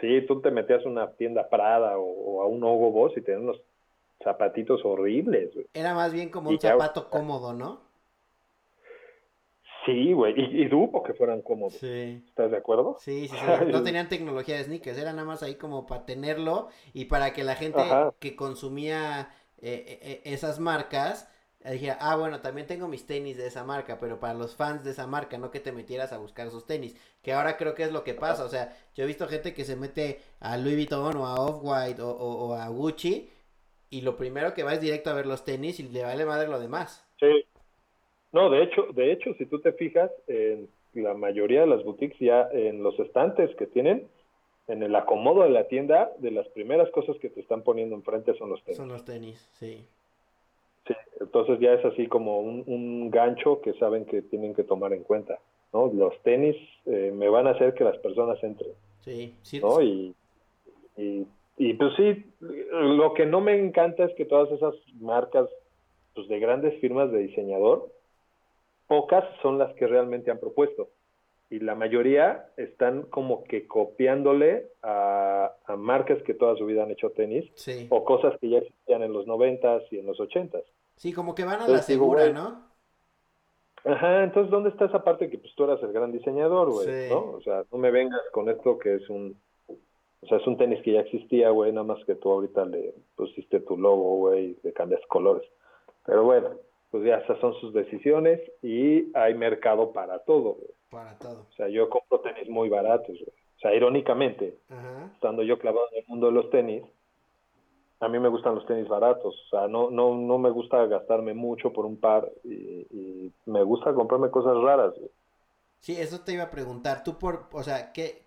Sí, tú te metías a una tienda Prada o, a un Hugo Boss y tenían unos zapatitos horribles. Era más bien como un zapato cómodo, ¿no? Sí, güey, y, y, dupo que fueran cómodos. Sí. ¿Estás de acuerdo? Sí, sí, sí. No tenían tecnología de sneakers, era nada más ahí como para tenerlo y para que la gente que consumía eh, eh, eh, esas marcas dijera, ah, bueno, también tengo mis tenis de esa marca, pero para los fans de esa marca, no que te metieras a buscar sus tenis, que ahora creo que es lo que pasa, o sea, yo he visto gente que se mete a Louis Vuitton o a Off-White o, o, o a Gucci y lo primero que va es directo a ver los tenis y le vale madre lo demás. Sí, no, de hecho, de hecho, si tú te fijas, en la mayoría de las boutiques ya en los estantes que tienen, en el acomodo de la tienda, de las primeras cosas que te están poniendo enfrente son los tenis. Son los tenis, sí. Sí, entonces ya es así como un, gancho que saben que tienen que tomar en cuenta, ¿no? Los tenis eh, me van a hacer que las personas entren. Sí, sí. ¿no? Y, y, y, pues sí, lo que no me encanta es que todas esas marcas pues, de grandes firmas de diseñador, pocas son las que realmente han propuesto. Y la mayoría están como que copiándole a, a marcas que toda su vida han hecho tenis Sí. o cosas que ya existían en los noventas y en los ochentas. Sí, como que van a la Entonces segura, ¿no? Ajá, entonces, ¿dónde está esa parte que pues tú eras el gran diseñador, güey? Sí. ¿No? O sea, no me vengas con esto que es un... O sea, es un tenis que ya existía, güey, nada más que tú ahorita le pusiste tu logo, güey, y le cambias colores. Pero bueno, pues ya esas son sus decisiones y hay mercado para todo, güey. Para todo. O sea, yo compro tenis muy baratos, güey. O sea, irónicamente, Ajá. estando yo clavado en el mundo de los tenis, a mí me gustan los tenis baratos, o sea, no, no, no me gusta gastarme mucho por un par y, y me gusta comprarme cosas raras. güey. Sí, eso te iba a preguntar. Tú por, o sea, ¿qué,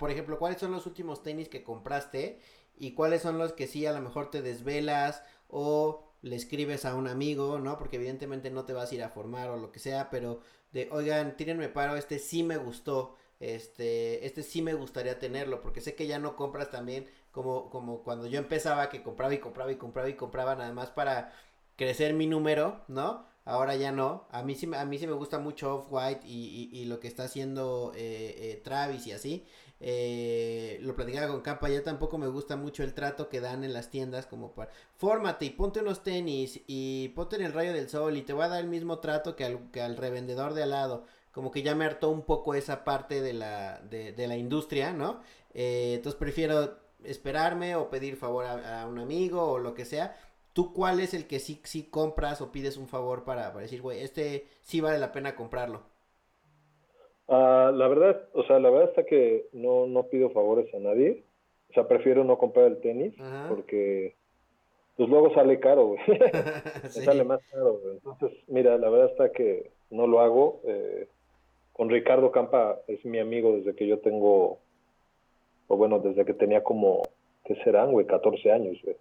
por ejemplo, cuáles son los últimos tenis que compraste y cuáles son los que sí a lo mejor te desvelas o le escribes a un amigo, ¿no? Porque evidentemente no te vas a ir a formar o lo que sea, pero de, oigan, tírenme paro, este sí me gustó, este, este sí me gustaría tenerlo, porque sé que ya no compras también como, como cuando yo empezaba que compraba y compraba y compraba y compraba nada más para crecer mi número, ¿no? Ahora ya no. A mí sí, a mí sí me gusta mucho Off-White y, y- y lo que está haciendo eh, eh, Travis y así. Eh, lo platicaba con Campa, ya tampoco me gusta mucho el trato que dan en las tiendas como para... Fórmate y ponte unos tenis y ponte en el rayo del sol y te va a dar el mismo trato que al, que al revendedor de al lado. Como que ya me hartó un poco esa parte de la, de, de la industria, ¿no? Eh, entonces prefiero esperarme o pedir favor a, a un amigo o lo que sea. ¿Tú cuál es el que sí, sí compras o pides un favor para, para decir, güey, este sí vale la pena comprarlo? Ah, la verdad, o sea, la verdad está que no, no pido favores a nadie. O sea, prefiero no comprar el tenis Ajá. porque pues luego sale caro, güey. Sí. sale más caro, güey. Entonces, mira, la verdad está que no lo hago. Eh, con Ricardo Campa es mi amigo desde que yo tengo, o bueno, desde que tenía como, ¿qué serán, güey? 14 años, güey.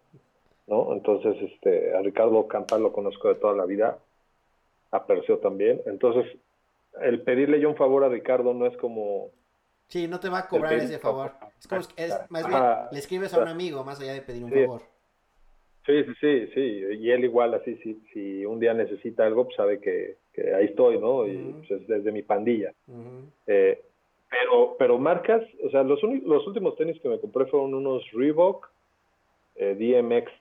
¿No? Entonces, este, a Ricardo Campa lo conozco de toda la vida. A Percio también. Entonces, el pedirle yo un favor a Ricardo no es como, Sí, no te va a cobrar ese favor. Es como, es más bien, Ajá. le escribes a un amigo más allá de pedir un Sí. favor. Sí, sí, sí, sí, y él igual así, si, si un día necesita algo, pues sabe que, que ahí estoy, ¿no? Y pues, es desde mi pandilla. Eh, pero, pero marcas, o sea, los, los últimos tenis que me compré fueron unos Reebok eh, DMX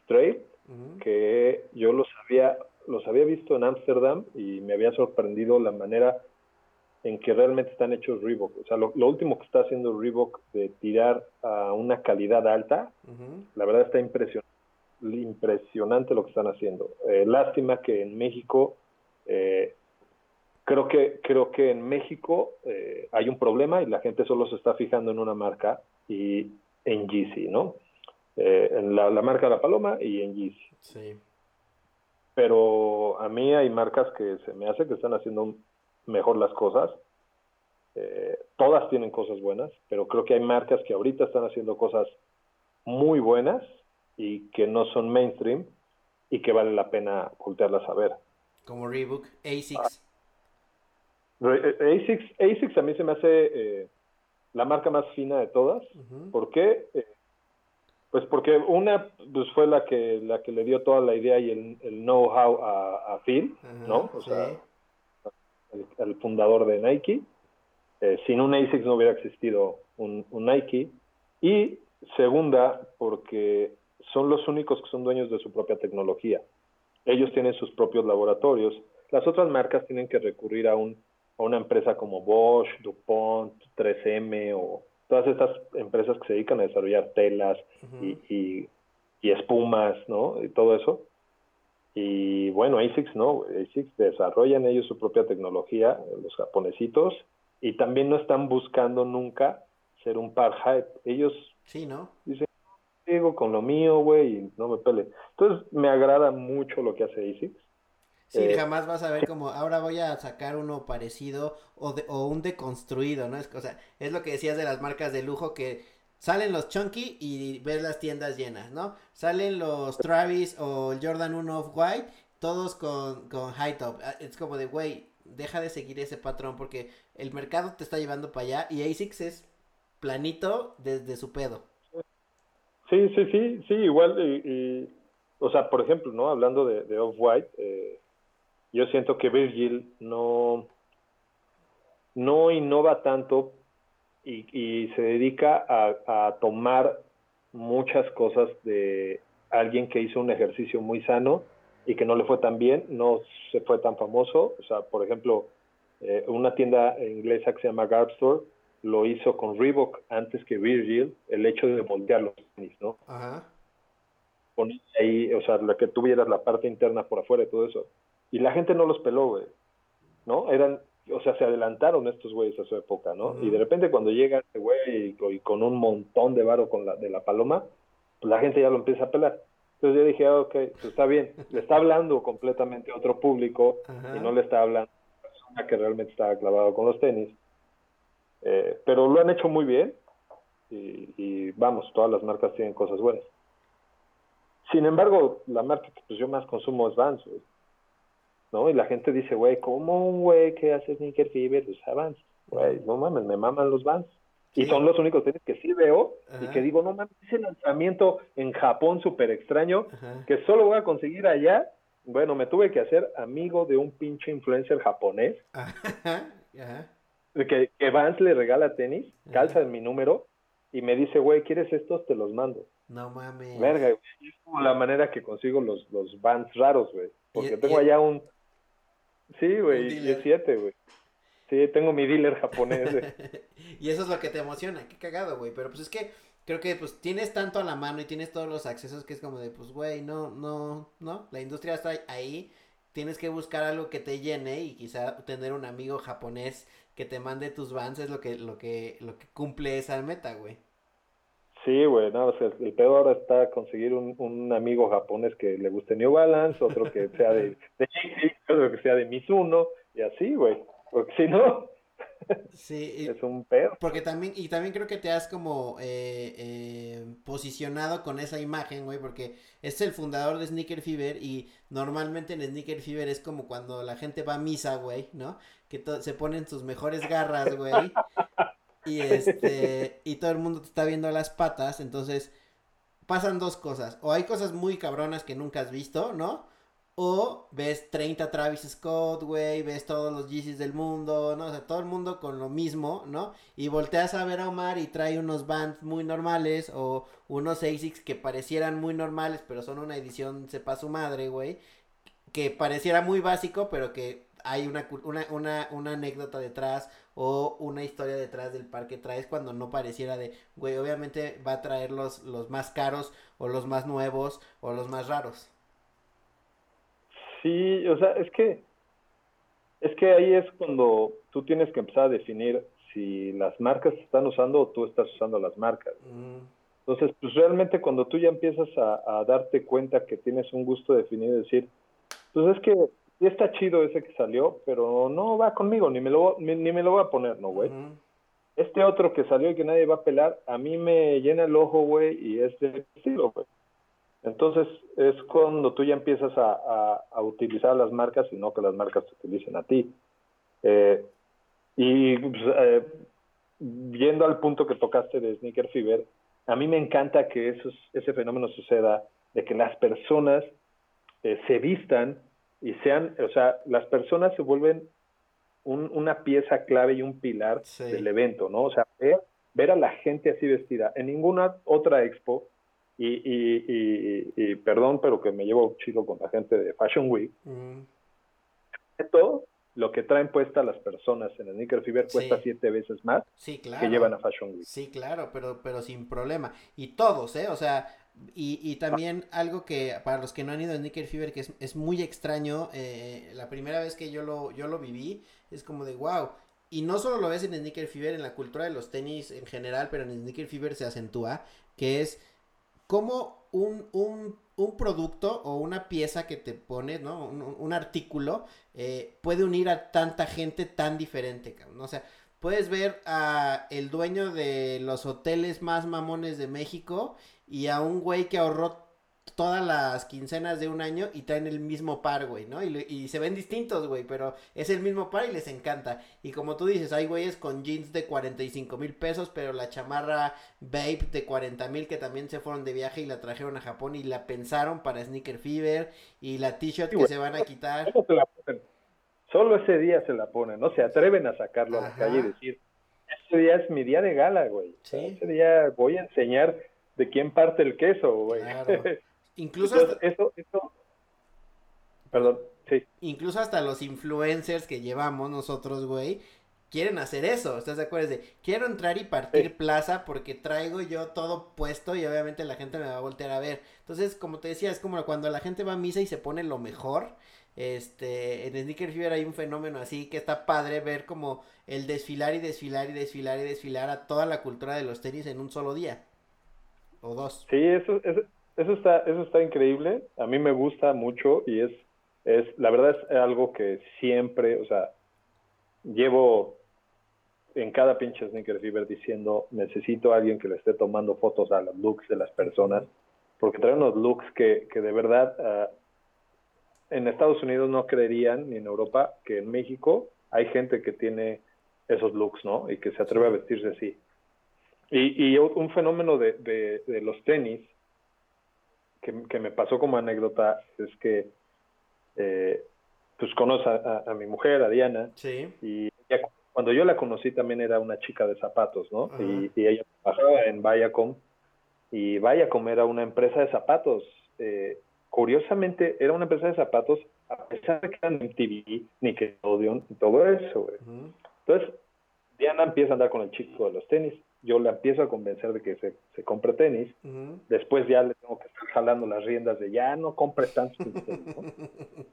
Ujú. que yo los había, los había visto en Ámsterdam y me había sorprendido la manera en que realmente están hechos Reebok. O sea, lo, lo último que está haciendo Reebok de tirar a una calidad alta, la verdad está impresionante, impresionante lo que están haciendo. Eh, lástima que en México, eh, creo que creo que en México eh, hay un problema y la gente solo se está fijando en una marca y en Yeezy, ¿no? Eh, en la, la marca La Paloma y en Yeezy. Sí. Pero a mí hay marcas que se me hace que están haciendo mejor las cosas. Eh, todas tienen cosas buenas, pero creo que hay marcas que ahorita están haciendo cosas muy buenas y que no son mainstream y que vale la pena voltearlas a ver. Como Reebok, Asics. Re- eh, Asics, Asics a mí se me hace eh, la marca más fina de todas. ¿Por qué? Eh, pues porque una pues fue la que la que le dio toda la idea y el, el know-how a, a Phil, ¿no? O sí. sea, el, el fundador de Nike. Eh, sin un ASICS no hubiera existido un, un Nike. Y segunda, porque son los únicos que son dueños de su propia tecnología. Ellos tienen sus propios laboratorios. Las otras marcas tienen que recurrir a, un, a una empresa como Bosch, DuPont, 3M o todas estas empresas que se dedican a desarrollar telas y, y, y espumas, ¿no? Y todo eso. Y bueno, ASICS no, ASICS desarrollan ellos su propia tecnología, los japonesitos, y también no están buscando nunca ser un par hype. Ellos Sí, ¿no? dicen, sigo con lo mío, güey, y no me pele. Entonces me agrada mucho lo que hace ASICS. Sí, Eh, jamás vas a ver como ahora voy a sacar uno parecido o, de, o un deconstruido, ¿no? Es, o sea, es lo que decías de las marcas de lujo que salen los Chunky y ves las tiendas llenas, ¿no? Salen los Travis o el Jordan 1 Off-White, todos con, con high top. Ah, Es como de, güey, deja de seguir ese patrón porque el mercado te está llevando para allá y ASICS es planito desde su pedo. Sí, sí, sí, sí, igual, y, o sea, por ejemplo, ¿no? Hablando de, Off-White, eh, yo siento que Virgil no, no innova tanto y, se dedica a, tomar muchas cosas de alguien que hizo un ejercicio muy sano y que no le fue tan bien, no se fue tan famoso. O sea, por ejemplo, eh, una tienda inglesa que se llama Garb Store lo hizo con Reebok antes que Virgil, el hecho de voltear los tenis, ¿no? Ajá. Poner ahí, o sea, la que tuvieras la parte interna por afuera y todo eso. Y la gente no los peló, güey. ¿No? Eran, o sea, se adelantaron estos güeyes a su época, ¿no? Y de repente cuando llega este güey y, con un montón de varo con la, de la paloma, pues la gente ya lo empieza a pelar. Entonces yo dije, ah, ok, pues está bien. Le está hablando completamente a otro público y no le está hablando a una persona que realmente estaba clavado con los tenis. Eh, pero lo han hecho muy bien y, vamos, todas las marcas tienen cosas buenas. Sin embargo, la marca que pues, yo más consumo es Vans, ¿no? Y la gente dice, güey, ¿cómo un güey que hace sneaker fever usa Vans? Güey, no mames, me maman los Vans. Y son los únicos tenis que sí veo y que digo, no mames, ese lanzamiento en Japón súper extraño que solo voy a conseguir allá. Bueno, me tuve que hacer amigo de un pinche influencer japonés. Ajá que, que Vance le regala tenis, calza en mi número y me dice, güey, ¿quieres estos? Te los mando. No mames. Verga, güey. Es como la manera que consigo los, los Vans raros, güey. Porque tengo allá un... Sí, güey, 17, güey. Sí, tengo mi dealer japonés. y eso es lo que te emociona, qué cagado, güey. Pero pues es que creo que pues tienes tanto a la mano y tienes todos los accesos que es como de, pues, güey, no, no, no. La industria está ahí. Tienes que buscar algo que te llene y quizá tener un amigo japonés que te mande tus vans es lo que, lo que, lo que cumple esa meta, güey. Sí, güey, no, o sea, el peor ahora está conseguir un, un, amigo japonés que le guste New Balance, otro que sea de, de otro que sea de Mizuno, y así, güey, porque si no, Sí, es un pedo. Porque también, y también creo que te has como eh, eh, posicionado con esa imagen, güey, porque es el fundador de Sneaker Fever y normalmente en Sneaker Fever es como cuando la gente va a misa, güey, ¿no? Que se ponen sus mejores garras, güey. y este, y todo el mundo te está viendo las patas, entonces pasan dos cosas. O hay cosas muy cabronas que nunca has visto, ¿no? O ves 30 Travis Scott, güey, ves todos los Yeezys del mundo, ¿no? O sea, todo el mundo con lo mismo, ¿no? Y volteas a ver a Omar y trae unos bands muy normales o unos ASICs que parecieran muy normales, pero son una edición sepa su madre, güey. Que pareciera muy básico, pero que hay una, una, una, una anécdota detrás o una historia detrás del par que traes cuando no pareciera de, güey, obviamente va a traer los, los más caros o los más nuevos o los más raros. Sí, o sea, es que es que ahí es cuando tú tienes que empezar a definir si las marcas están usando o tú estás usando las marcas. Mm. Entonces, pues realmente cuando tú ya empiezas a, darte cuenta que tienes un gusto definido, decir, pues es que sí está chido ese que salió, pero no va conmigo, ni me lo, ni, me lo voy a poner, ¿no, güey? Este otro que salió y que nadie va a pelar, a mí me llena el ojo, güey, y es de estilo, güey. Entonces es cuando tú ya empiezas a, utilizar las marcas y no que las marcas te utilicen a ti. Eh, y pues, eh, viendo al punto que tocaste de Sneaker Fever, a mí me encanta que eso, ese fenómeno suceda, de que las personas eh, se vistan y sean, o sea, las personas se vuelven una pieza clave y un pilar del evento, ¿no? O sea, ver, ver a la gente así vestida. En ninguna otra expo y, y, y, perdón, pero que me llevo chido con la gente de Fashion Week. Mm. Todo lo que traen puesta las personas en el Sneaker Fever cuesta siete veces más que llevan a Fashion Week. Sí, claro, pero, pero sin problema. Y todos, ¿eh? O sea, y, y también algo que para los que no han ido a Sneaker Fever, que es, es muy extraño, eh, la primera vez que yo lo, yo lo viví, es como de wow. Y no solo lo ves en Sneaker Fever, en la cultura de los tenis en general, pero en Sneaker Fever se acentúa, que es cómo un, un, un, producto o una pieza que te pones, ¿no? Un, artículo eh, puede unir a tanta gente tan diferente, cabrón. O sea, puedes ver a el dueño de los hoteles más mamones de México y a un güey que ahorró todas las quincenas de un año y traen el mismo par, güey, ¿no? Y, y se ven distintos, güey, pero es el mismo par y les encanta. Y como tú dices, hay güeyes con jeans de 45 mil pesos, pero la chamarra Babe de 40 mil que también se fueron de viaje y la trajeron a Japón y la pensaron para Sneaker Fever y la t-shirt que se van a quitar. Solo ese día se la ponen, no se atreven a sacarlo a la calle y decir, ese día es mi día de gala, güey. Ese día voy a enseñar de quién parte el queso, güey. Incluso hasta... eso, Perdón, sí. Incluso hasta los influencers que llevamos nosotros, güey, quieren hacer eso, ¿estás de acuerdo? De, quiero entrar y partir plaza porque traigo yo todo puesto y obviamente la gente me va a voltear a ver. Entonces, como te decía, es como cuando la gente va a misa y se pone lo mejor. Este, en Sneaker Fever hay un fenómeno así que está padre ver como el desfilar y desfilar y desfilar y desfilar a toda la cultura de los tenis en un solo día. O dos. Sí, eso, eso, eso está, eso está increíble. A mí me gusta mucho y es, es, la verdad es algo que siempre, o sea, llevo en cada pinche Sneaker Fever diciendo, necesito a alguien que le esté tomando fotos a los looks de las personas, porque trae unos looks que, que de verdad uh, en Estados Unidos no creerían, ni en Europa, que en México hay gente que tiene esos looks, ¿no? Y que se atreve a vestirse así. Y, y un fenómeno de, de, de los tenis que, me pasó como anécdota es que eh, pues conozco a, mi mujer, a Diana, sí. y cuando yo la conocí también era una chica de zapatos, ¿no? Y, ella trabajaba en Viacom, y Viacom era una empresa de zapatos. Eh, curiosamente, era una empresa de zapatos, a pesar de que eran MTV, Nickelodeon y todo eso, güey. Entonces, Diana empieza a andar con el chico de los tenis, yo la empiezo a convencer de que se, se compre tenis, después ya le tengo que estar jalando las riendas de ya no compres tantos tenis,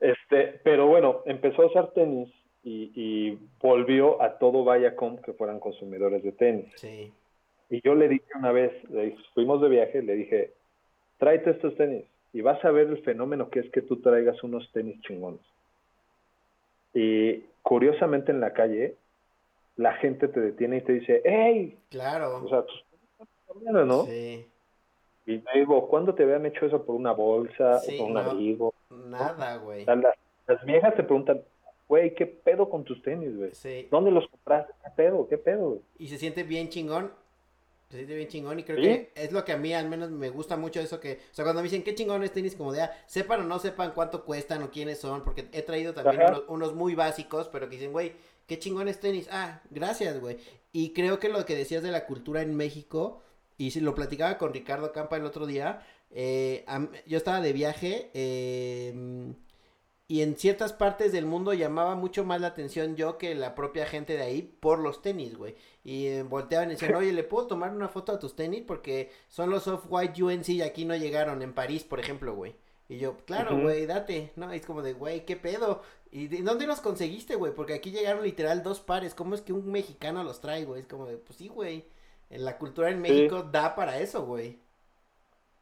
Este, pero bueno, empezó a usar tenis y, y, volvió a todo Viacom que fueran consumidores de tenis. Sí. Y yo le dije una vez, fuimos de viaje, le dije, tráete estos tenis y vas a ver el fenómeno que es que tú traigas unos tenis chingones. Y curiosamente en la calle, la gente te detiene y te dice, ¡Ey! Claro. O sea, tú ¿no? Sí. Y te digo, ¿cuándo te habían hecho eso por una bolsa o por un abrigo? Nada, güey. Las, viejas te preguntan, güey, ¿qué pedo con tus tenis, güey? Sí. ¿Dónde los compraste? ¿Qué pedo? ¿Qué pedo? Y se siente bien chingón. Se siente bien chingón y creo que es lo que a mí al menos me gusta mucho eso que, o sea, cuando me dicen qué chingón es tenis, como de, ah, sepan o no sepan cuánto cuestan o quiénes son, porque he traído también unos, unos, muy básicos, pero que dicen, güey, qué chingón es tenis. Ah, gracias, güey. Y creo que lo que decías de la cultura en México, y si lo platicaba con Ricardo Campa el otro día, eh, yo estaba de viaje em, y en ciertas partes del mundo llamaba mucho más la atención yo que la propia gente de ahí por los tenis, güey. Y eh, volteaban y decían, oye, ¿le puedo tomar una foto a tus tenis? Porque son los Off-White UNC y aquí no llegaron, en París, por ejemplo, güey. Y yo, claro, güey, date, ¿no? Es como de, güey, ¿qué pedo? ¿Y de dónde los conseguiste, güey? Porque aquí llegaron literal dos pares. ¿Cómo es que un mexicano los trae, güey? Es como de, pues sí, güey. En la cultura en México da para eso, güey.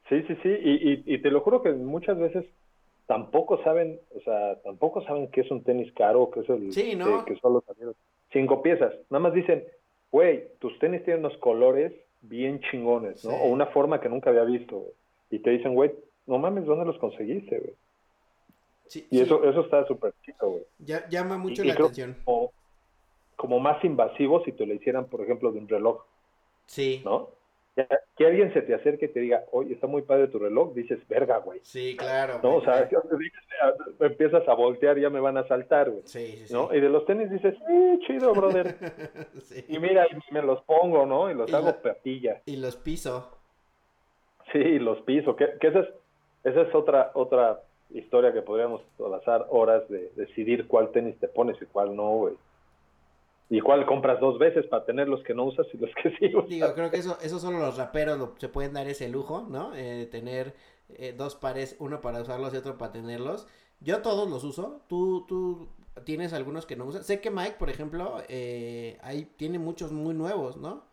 Sí, sí, sí. Y, y, te lo juro que muchas veces tampoco saben, o sea, tampoco saben que es un tenis caro, que es el sí, ¿no? que, solo salieron cinco piezas. Nada más dicen, güey, tus tenis tienen unos colores bien chingones, ¿no? O una forma que nunca había visto, güey. Y te dicen, güey, no mames, ¿dónde los conseguiste, güey? Sí, y eso eso está súper chido, güey. Ya, llama mucho la atención. Como, más invasivo si te lo hicieran, por ejemplo, de un reloj. Sí. ¿No? Que alguien se te acerque y te diga, oye, está muy padre tu reloj, dices, verga, güey. Sí, claro. ¿No? O sea, empiezas a voltear, ya me van a saltar, güey. Sí, sí, ¿no? Y de los tenis dices, sí, chido, brother. sí. Y mira, y me los pongo, ¿no? Y los hago la... Y los piso. Sí, los piso. Que, que esa es, esa es otra, otra historia que podríamos pasar horas de decidir cuál tenis te pones y cuál no, güey. Cuál compras dos veces para tener los que no usas y los que sí usas. Digo, creo que eso, eso solo los raperos se pueden dar ese lujo, ¿no? Eh, tener eh, dos pares, uno para usarlos y otro para tenerlos. Yo todos los uso. Tú, tú tienes algunos que no usas. Sé que Mike, por ejemplo, eh, ahí tiene muchos muy nuevos, ¿no?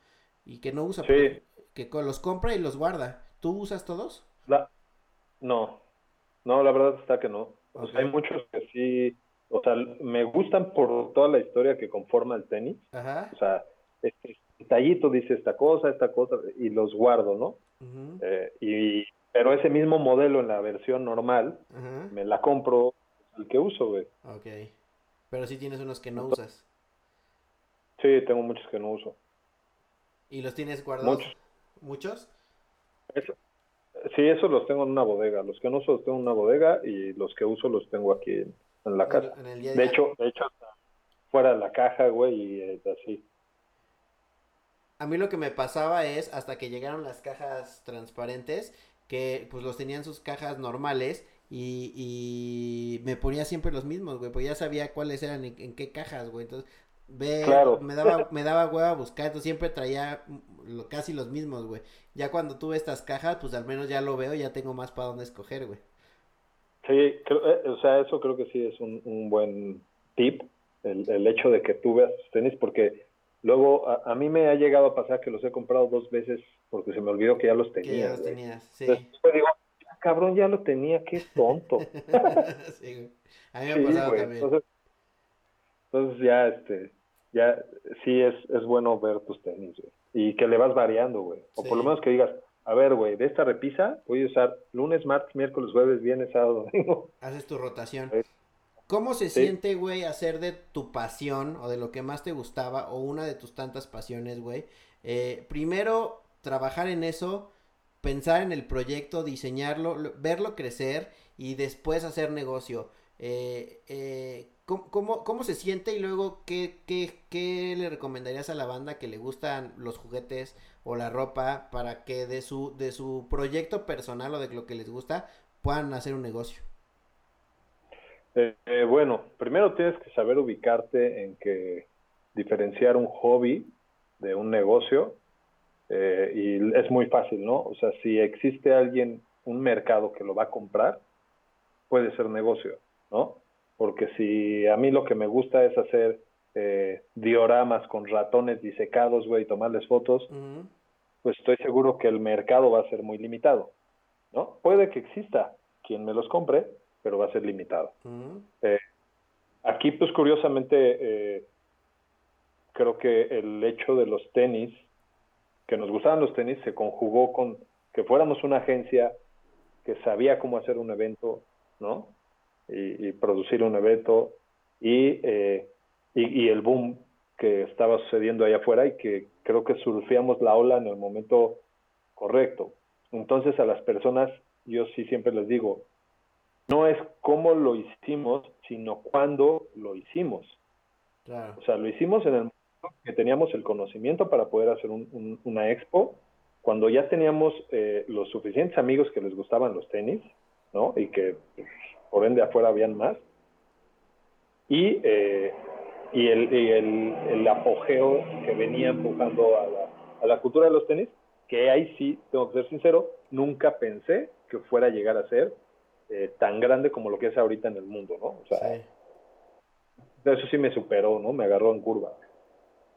Y que no usa. Sí. Que los compra y los guarda. ¿Tú usas todos? La... No, no, la verdad está que no. hay muchos que sí, o sea, me gustan por toda la historia que conforma el tenis. Ajá. O sea, este tallito dice esta cosa, esta cosa, y los guardo, ¿no? eh, y Pero ese mismo modelo en la versión normal, me la compro el que uso, güey. Ok. Pero sí tienes unos que no usas. Sí, tengo muchos que no uso. ¿Y los tienes guardados? Muchos. ¿Muchos? sí, esos los tengo en una bodega. Los que no uso los tengo en una bodega y los que uso los tengo aquí en, la casa. de, hecho, de hecho, fuera de la caja, güey, y eh, así. A mí lo que me pasaba es, hasta que llegaron las cajas transparentes, que pues los tenían sus cajas normales y, y me ponía siempre los mismos, güey, pues ya sabía cuáles eran en, qué cajas, güey. Entonces, ve, me daba, me daba hueva buscar, entonces siempre traía casi los mismos, güey. Ya cuando tuve estas cajas, pues al menos ya lo veo, ya tengo más para dónde escoger, güey. Sí, creo, eh, o sea, eso creo que sí es un, un buen tip, el, el hecho de que tú veas tenis, porque Luego, a, mí me ha llegado a pasar que los he comprado dos veces porque se me olvidó que ya los tenía. Que ya los tenías, sí. Entonces, digo, ah, cabrón, ya lo tenía, qué tonto. sí, A mí me ha pasado también. Entonces, ya, este, ya, sí es, es bueno ver tus tenis, güey. Y que le vas variando, güey. O por lo menos que digas, a ver, güey, de esta repisa voy a usar lunes, martes, miércoles, jueves, viernes, sábado, domingo. Haces tu rotación. ¿Cómo se siente, güey, hacer de tu pasión o de lo que más te gustaba o una de tus tantas pasiones, güey? Eh, primero, trabajar en eso, pensar en el proyecto, diseñarlo, verlo crecer y después hacer negocio. Eh, eh, ¿cómo, cómo, se siente y luego ¿qué, qué, qué le recomendarías a la banda que le gustan los juguetes o la ropa para que de su, de su proyecto personal o de lo que les gusta puedan hacer un negocio? Eh, bueno, primero tienes que saber ubicarte en que diferenciar un hobby de un negocio eh, y es muy fácil, ¿no? O sea, si existe alguien, un mercado que lo va a comprar, puede ser negocio, ¿no? Porque si a mí lo que me gusta es hacer eh, dioramas con ratones disecados, güey, y tomarles fotos, pues estoy seguro que el mercado va a ser muy limitado, ¿no? Puede que exista quien me los compre, pero va a ser limitado. Eh, aquí, pues curiosamente, eh, creo que el hecho de los tenis, que nos gustaban los tenis, se conjugó con que fuéramos una agencia que sabía cómo hacer un evento, ¿no? Y, producir un evento eh, y, y, el boom que estaba sucediendo allá afuera y que creo que surfeamos la ola en el momento correcto. Entonces a las personas, yo sí siempre les digo, no es cómo lo hicimos, sino cuándo lo hicimos. O sea, lo hicimos en el momento que teníamos el conocimiento para poder hacer una expo, cuando ya teníamos eh, los suficientes amigos que les gustaban los tenis, ¿no? Y que por ende afuera habían más. Y, eh, y, el, el, el, apogeo que venía empujando a la, a la cultura de los tenis, que ahí sí, tengo que ser sincero, nunca pensé que fuera a llegar a ser eh, tan grande como lo que es ahorita en el mundo, ¿no? O sea, eso sí me superó, ¿no? Me agarró en curva.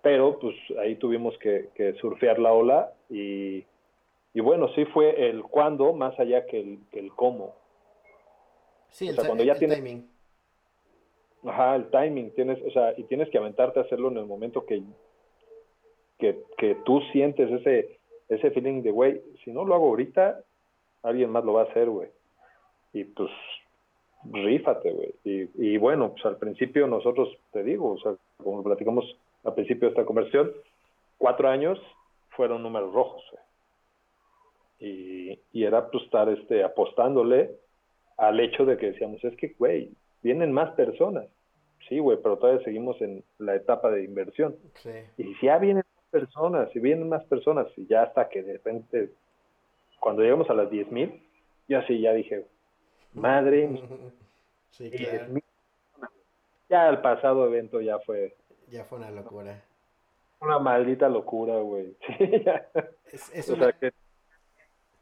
Pero pues ahí tuvimos que, surfear la ola y, y, bueno, sí fue el cuándo más allá que el, que el cómo. Sí, el, cuando ya timing. Ajá, el timing, tienes, o sea, y tienes que aventarte a hacerlo en el momento que, que, que tú sientes ese, ese feeling de, güey, si no lo hago ahorita, alguien más lo va a hacer, güey y pues rífate, güey. Y, y, bueno, pues al principio nosotros, te digo, o sea, como platicamos al principio de esta conversión, cuatro años fueron números rojos, güey. Y, y era pues estar este, apostándole al hecho de que decíamos, es que, güey, vienen más personas. Sí, güey, pero todavía seguimos en la etapa de inversión. Sí. Y si ya vienen más personas, si vienen más personas, y ya hasta que de repente, cuando llegamos a las diez mil, ya sí, ya dije, madre. sí, claro. Ya el pasado evento ya fue. Ya fue una locura. Una maldita locura, güey. Es, o sea que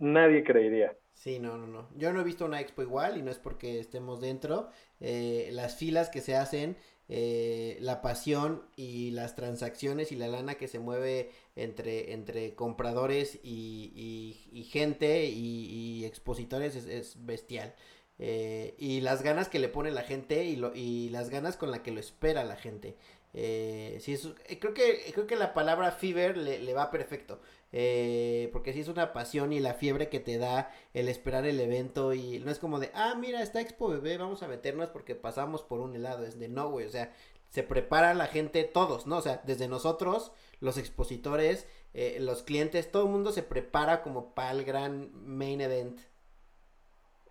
nadie creería. Sí, no, no, no. Yo no he visto una expo igual y no es porque estemos dentro. Eh, las filas que se hacen, eh, la pasión y las transacciones y la lana que se mueve entre, entre compradores y, y, gente y, expositores es, es bestial. Eh, y las ganas que le pone la gente y, lo, y las ganas con la que lo espera la gente. Eh, sí, eh, creo, que, creo que la palabra fever le, va perfecto. Eh, porque sí es una pasión y la fiebre que te da el esperar el evento y no es como de, ah, mira, está Expo Bebé, vamos a meternos porque pasamos por un helado. Es de no, güey, o sea, se prepara la gente, todos, ¿no? O sea, desde nosotros, los expositores, eh, los clientes, todo el mundo se prepara como para el gran main event.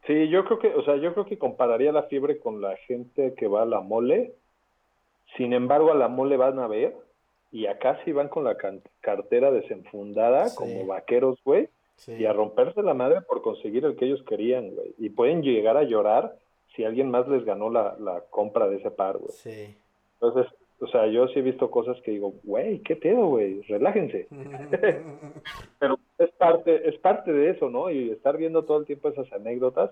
Sí, yo creo que, o sea, yo creo que compararía la fiebre con la gente que va a la mole. Sin embargo, a la mole van a ver y acá sí van con la cartera desenfundada como vaqueros, güey, y a romperse la madre por conseguir el que ellos querían, güey. Y pueden llegar a llorar si alguien más les ganó la, la compra de ese par, güey. Sí. Entonces, o sea, yo sí he visto cosas que digo, güey, ¿qué pedo, güey? Relájense. Pero es parte, es parte de eso, ¿no? Y estar viendo todo el tiempo esas anécdotas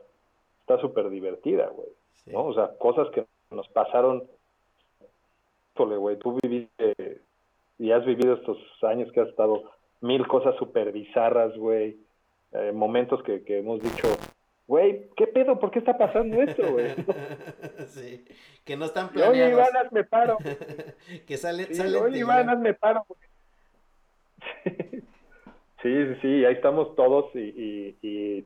está súper divertida, güey. ¿No? O sea, cosas que nos pasaron. güey, tú viviste y has vivido estos años que has estado mil cosas súper bizarras, güey. Eh, momentos que, que hemos dicho, güey, ¿qué pedo? ¿Por qué está pasando esto, güey? sí, que no están planeados. Oye, Iván, me paro. que sale, sí, Oye, Iván, me paro. sí, sí, sí, ahí estamos todos y, y,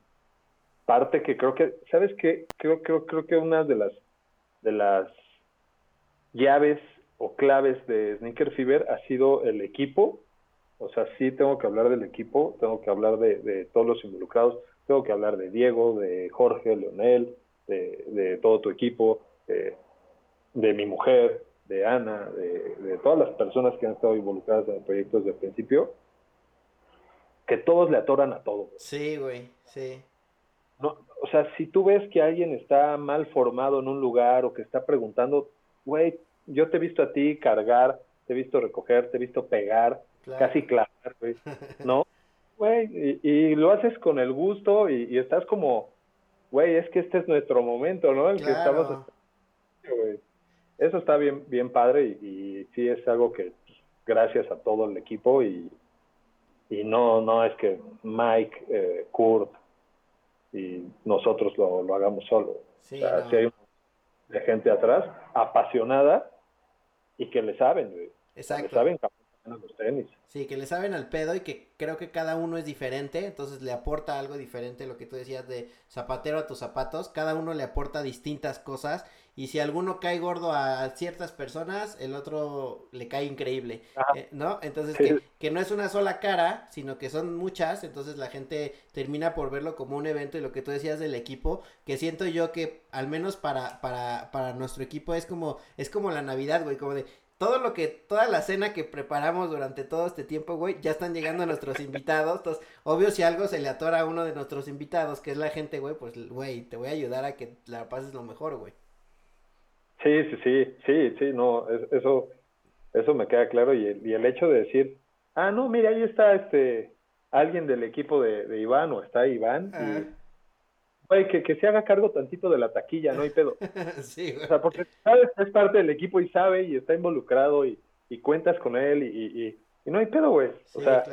parte que creo que, ¿sabes qué? Creo, creo, creo que una de las, de las llaves o claves de Sneaker Fever ha sido el equipo. O sea, sí tengo que hablar del equipo, tengo que hablar de, de todos los involucrados tengo que hablar de Diego, de Jorge, Leonel, de, todo tu equipo, de, mi mujer, de Ana, de, todas las personas que han estado involucradas en el proyecto desde el principio, que todos le atoran a todo. Sí, güey, sí. No, o sea, si tú ves que alguien está mal formado en un lugar o que está preguntando, güey, yo te he visto a ti cargar, te he visto recoger, te he visto pegar, casi clavar, güey, ¿no? güey, y, lo haces con el gusto y, estás como, güey, es que este es nuestro momento, ¿no? El que estamos... Eso está bien, bien padre y, sí es algo que gracias a todo el equipo y, y no, no es que Mike, eh, Kurt y nosotros lo, lo hagamos solo. Sí, o sea, hay de gente atrás apasionada y que le saben, güey. Exacto. Le saben los tenis. Sí, que le saben al pedo y que creo que cada uno es diferente, entonces le aporta algo diferente lo que tú decías de zapatero a tus zapatos, cada uno le aporta distintas cosas y si alguno cae gordo a ciertas personas, el otro le cae increíble, eh, ¿no? Entonces que, que, no es una sola cara, sino que son muchas, entonces la gente termina por verlo como un evento y lo que tú decías del equipo, que siento yo que al menos para, para, para nuestro equipo es como, es como la Navidad, güey, como de todo lo que, toda la cena que preparamos durante todo este tiempo, güey, ya están llegando nuestros invitados. Entonces, obvio, si algo se le atora a uno de nuestros invitados, que es la gente, güey, pues, güey, te voy a ayudar a que la pases lo mejor, güey. Sí, sí, sí, sí, sí, no, eso, eso me queda claro. Y el, y el hecho de decir, ah, no, mira, ahí está este, alguien del equipo de, Iván, o está Iván, y que, se haga cargo tantito de la taquilla, no hay pedo. sí, O sea, porque sabes, es parte del equipo y sabe y está involucrado y, cuentas con él y, no hay pedo, güey. o sea,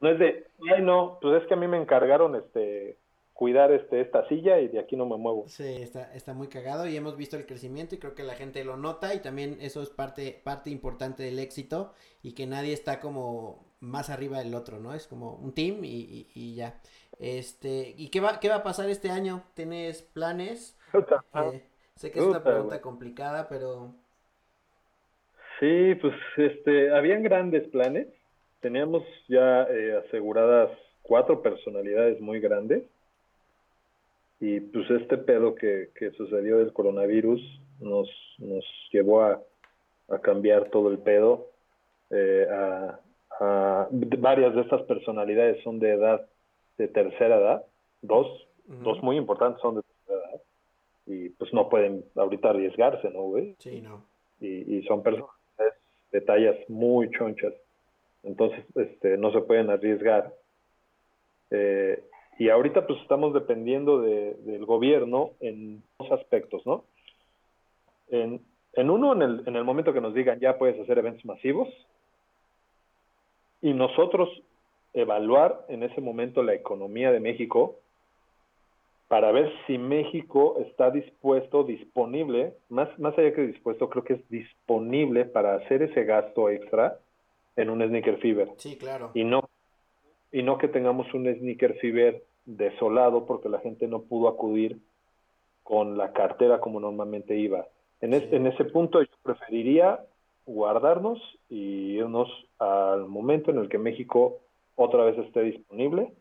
no es de, ay, no, pues es que a mí me encargaron este cuidar este esta silla y de aquí no me muevo. Sí, está, está muy cagado y hemos visto el crecimiento y creo que la gente lo nota y también eso es parte, parte importante del éxito y que nadie está como más arriba del otro, ¿no? Es como un team y, y ya. Este, ¿y qué va, qué va a pasar este año? ¿Tienes planes? Eh, sé que es una pregunta complicada, pero... Sí, pues este, habían grandes planes. Teníamos ya eh, aseguradas cuatro personalidades muy grandes. Y pues este pedo que, que sucedió del coronavirus nos, nos llevó a, a cambiar todo el pedo. Eh, a, a, varias de estas personalidades son de edad de tercera edad, dos, dos muy importantes son de tercera edad, y pues no pueden ahorita arriesgarse, ¿no, güey? Sí, no. Y, y son personas de tallas muy chonchas, entonces este, no se pueden arriesgar. Eh, y ahorita pues estamos dependiendo de, del gobierno en dos aspectos, ¿no? En, en uno, en el, en el momento que nos digan ya puedes hacer eventos masivos, y nosotros evaluar en ese momento la economía de México para ver si México está dispuesto, disponible, más, más allá que dispuesto, creo que es disponible para hacer ese gasto extra en un sneaker fever. Sí, claro. Y no, y no que tengamos un sneaker fever desolado porque la gente no pudo acudir con la cartera como normalmente iba. En, en ese punto yo preferiría guardarnos y irnos al momento en el que México otra vez esté disponible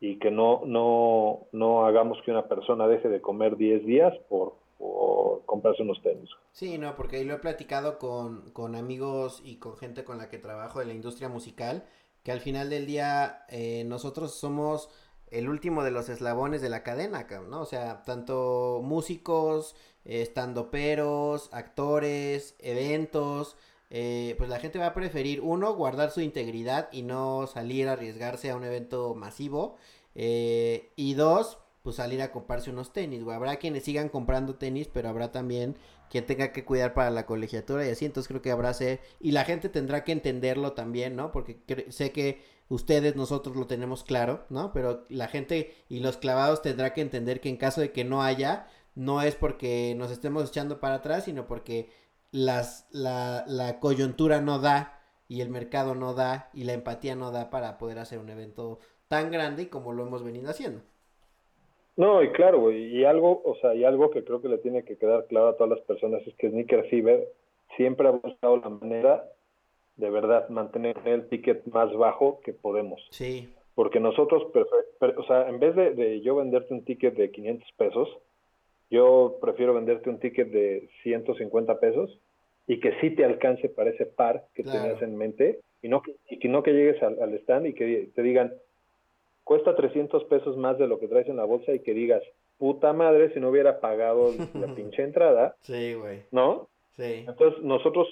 y que no, no, no hagamos que una persona deje de comer 10 días por, comprarse unos tenis. Sí, no, porque ahí lo he platicado con, con, amigos y con gente con la que trabajo de la industria musical, que al final del día eh, nosotros somos el último de los eslabones de la cadena, ¿no? O sea, tanto músicos, estando peros actores, eventos, eh, pues la gente va a preferir, uno, guardar su integridad y no salir a arriesgarse a un evento masivo. Eh, y dos, pues salir a comprarse unos tenis, Habrá quienes sigan comprando tenis, pero habrá también quien tenga que cuidar para la colegiatura y así. Entonces creo que habrá ser, y la gente tendrá que entenderlo también, ¿no? Porque sé que ustedes, nosotros lo tenemos claro, ¿no? Pero la gente y los clavados tendrá que entender que en caso de que no haya, no es porque nos estemos echando para atrás, sino porque las, la, la coyuntura no da y el mercado no da y la empatía no da para poder hacer un evento tan grande como lo hemos venido haciendo. No, y claro, güey, y algo, o sea, y algo que creo que le tiene que quedar claro a todas las personas es que Sneaker Fever siempre ha buscado la manera de verdad mantener el ticket más bajo que podemos. Sí. Porque nosotros, o sea, en vez de, de, yo venderte un ticket de 500 pesos, yo prefiero venderte un ticket de 150 pesos y que sí te alcance para ese par que tenías en mente y no, y que no que llegues al, al stand y que te digan, cuesta 300 pesos más de lo que traes en la bolsa y que digas, puta madre, si no hubiera pagado la pinche entrada. Sí, güey. ¿No? Sí. Entonces nosotros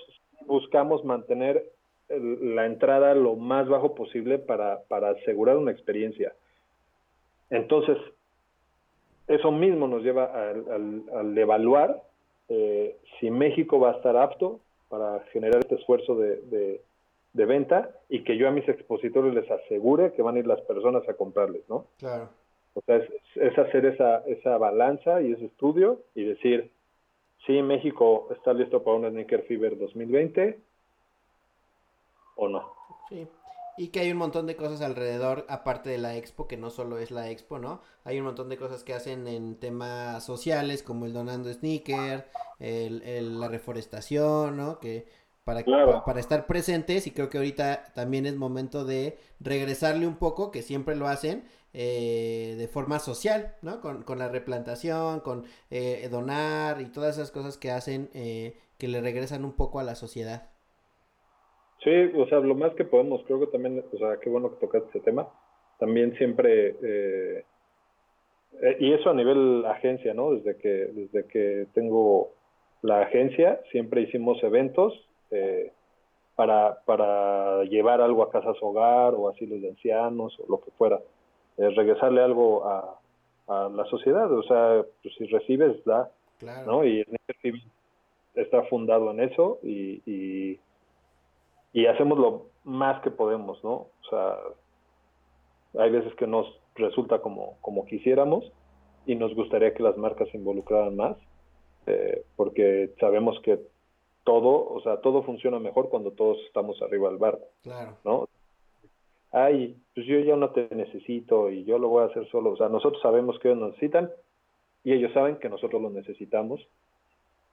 buscamos mantener la entrada lo más bajo posible para, para asegurar una experiencia. Entonces, eso mismo nos lleva al, al, evaluar eh, si México va a estar apto para generar este esfuerzo de, de venta y que yo a mis expositores les asegure que van a ir las personas a comprarles, ¿no? Claro. O sea, es, hacer esa, esa balanza y ese estudio y decir, sí, México está listo para un Sneaker Fever 2020 o no. Sí. Y que hay un montón de cosas alrededor, aparte de la expo, que no solo es la expo, ¿no? Hay un montón de cosas que hacen en temas sociales, como el donando sneaker, el, la reforestación, ¿no? Que para, para, estar presentes y creo que ahorita también es momento de regresarle un poco, que siempre lo hacen, eh, de forma social, ¿no? Con, con la replantación, con eh, donar y todas esas cosas que hacen eh, que le regresan un poco a la sociedad. Sí, o sea, lo más que podemos, creo que también, o sea, qué bueno que tocaste ese tema, también siempre, y eso a nivel agencia, ¿no? Desde que, desde que tengo la agencia, siempre hicimos eventos este, para, para llevar algo a casas hogar o asilos de ancianos o lo que fuera. regresarle algo a, a, la sociedad, o sea, pues si recibes, da, ¿no? Y está fundado en eso y, y, y hacemos lo más que podemos, ¿no? O sea, hay veces que nos resulta como, como quisiéramos y nos gustaría que las marcas se involucraran más, eh, porque sabemos que todo, o sea, todo funciona mejor cuando todos estamos arriba del barco. Claro. ¿No? Ay, pues yo ya no te necesito y yo lo voy a hacer solo. O sea, nosotros sabemos que ellos necesitan y ellos saben que nosotros lo necesitamos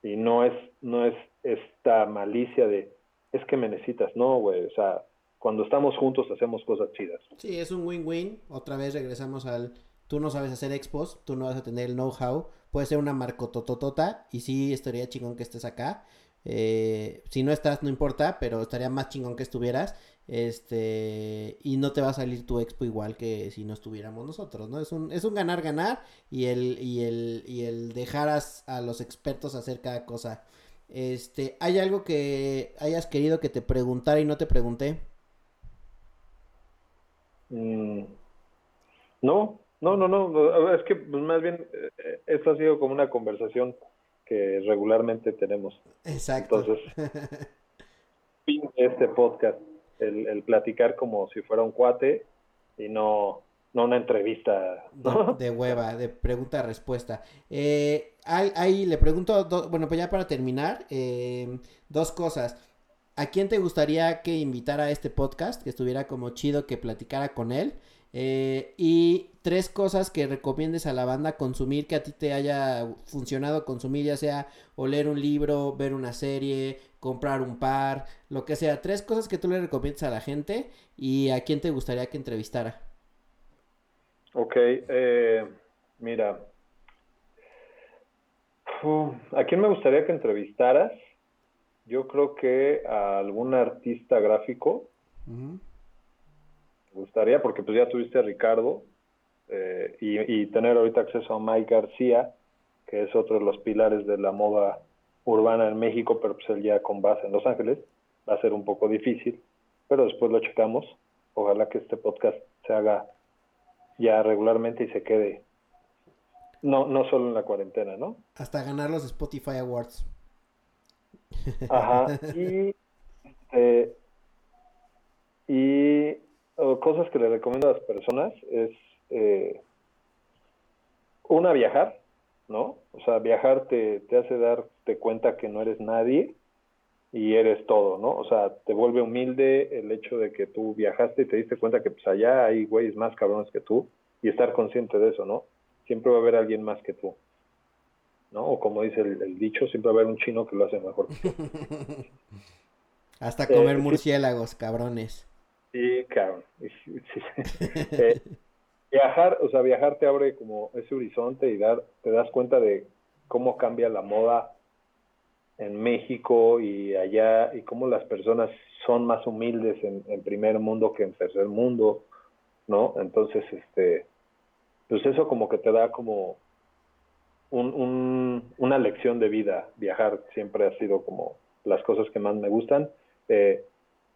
y no es no es esta malicia de es que me necesitas, no, güey, o sea, cuando estamos juntos hacemos cosas chidas. Sí, es un win-win. Otra vez regresamos al tú no sabes hacer expos, tú no vas a tener el know-how, puede ser una marcotototota y sí estaría chingón que estés acá eh, si no estás, no importa, pero estaría más chingón que estuvieras. Este, y no te va a salir tu expo igual que si no estuviéramos nosotros, ¿no? Es un, es un ganar, ganar y el, y el, y el dejar a, los expertos hacer cada cosa. Este, ¿hay algo que hayas querido que te preguntara y no te pregunté? Mm, no, no, no, no. Es que pues, más bien eh, esto ha sido como una conversación que regularmente tenemos. Exacto. Entonces, fin de este podcast, el, platicar como si fuera un cuate y no, no una entrevista de, hueva, de pregunta-respuesta. Eh, ahí, le pregunto, bueno, pues ya para terminar, eh, dos cosas. ¿A quién te gustaría que invitara a este podcast? Que estuviera como chido que platicara con él. Eh, y tres cosas que recomiendes a la banda consumir que a ti te haya funcionado consumir, ya sea o leer un libro, ver una serie, comprar un par, lo que sea. Tres cosas que tú le recomiendas a la gente y a quién te gustaría que entrevistara. Ok, eh, mira. ¿A quién me gustaría que entrevistaras? Yo creo que a algún artista gráfico gustaría, porque pues ya tuviste a Ricardo eh, y, tener ahorita acceso a Mike García, que es otro de los pilares de la moda urbana en México, pero pues él ya con base en Los Ángeles, va a ser un poco difícil, pero después lo checamos. Ojalá que este podcast se haga ya regularmente y se quede no, no solo en la cuarentena, ¿no? Hasta ganar los Spotify Awards. Ajá. Y, este, y cosas que le recomiendo a las personas es eh, una viajar, ¿no? O sea, viajar te, te hace darte cuenta que no eres nadie y eres todo, ¿no? O sea, te vuelve humilde el hecho de que tú viajaste y te diste cuenta que pues allá hay güeyes más cabrones que tú y estar consciente de eso, ¿no? Siempre va a haber alguien más que tú, ¿no? O como dice el, dicho, siempre va a haber un chino que lo hace mejor Hasta comer eh, murciélagos, cabrones. Sí, cabrón. Eh, viajar, o sea, viajar te abre como ese horizonte y dar, te das cuenta de cómo cambia la moda en México y allá y cómo las personas son más humildes en, primer mundo que en tercer mundo, ¿no? Entonces, este, pues eso como que te da como un, una lección de vida. Viajar siempre ha sido como las cosas que más me gustan. Eh,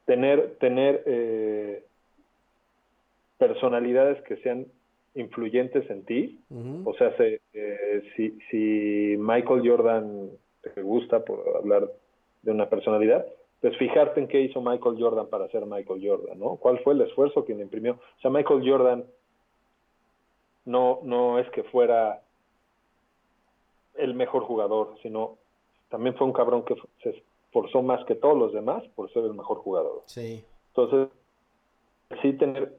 tener, tener eh, personalidades que sean influyentes en ti. O sea, eh, si, si Michael Jordan te gusta, por hablar de una personalidad, pues fijarte en qué hizo Michael Jordan para ser Michael Jordan, ¿no? ¿Cuál fue el esfuerzo que le imprimió? O sea, Michael Jordan no, no es que fuera el mejor jugador, sino también fue un cabrón que se esforzó más que todos los demás por ser el mejor jugador. Sí. Entonces, sí tener,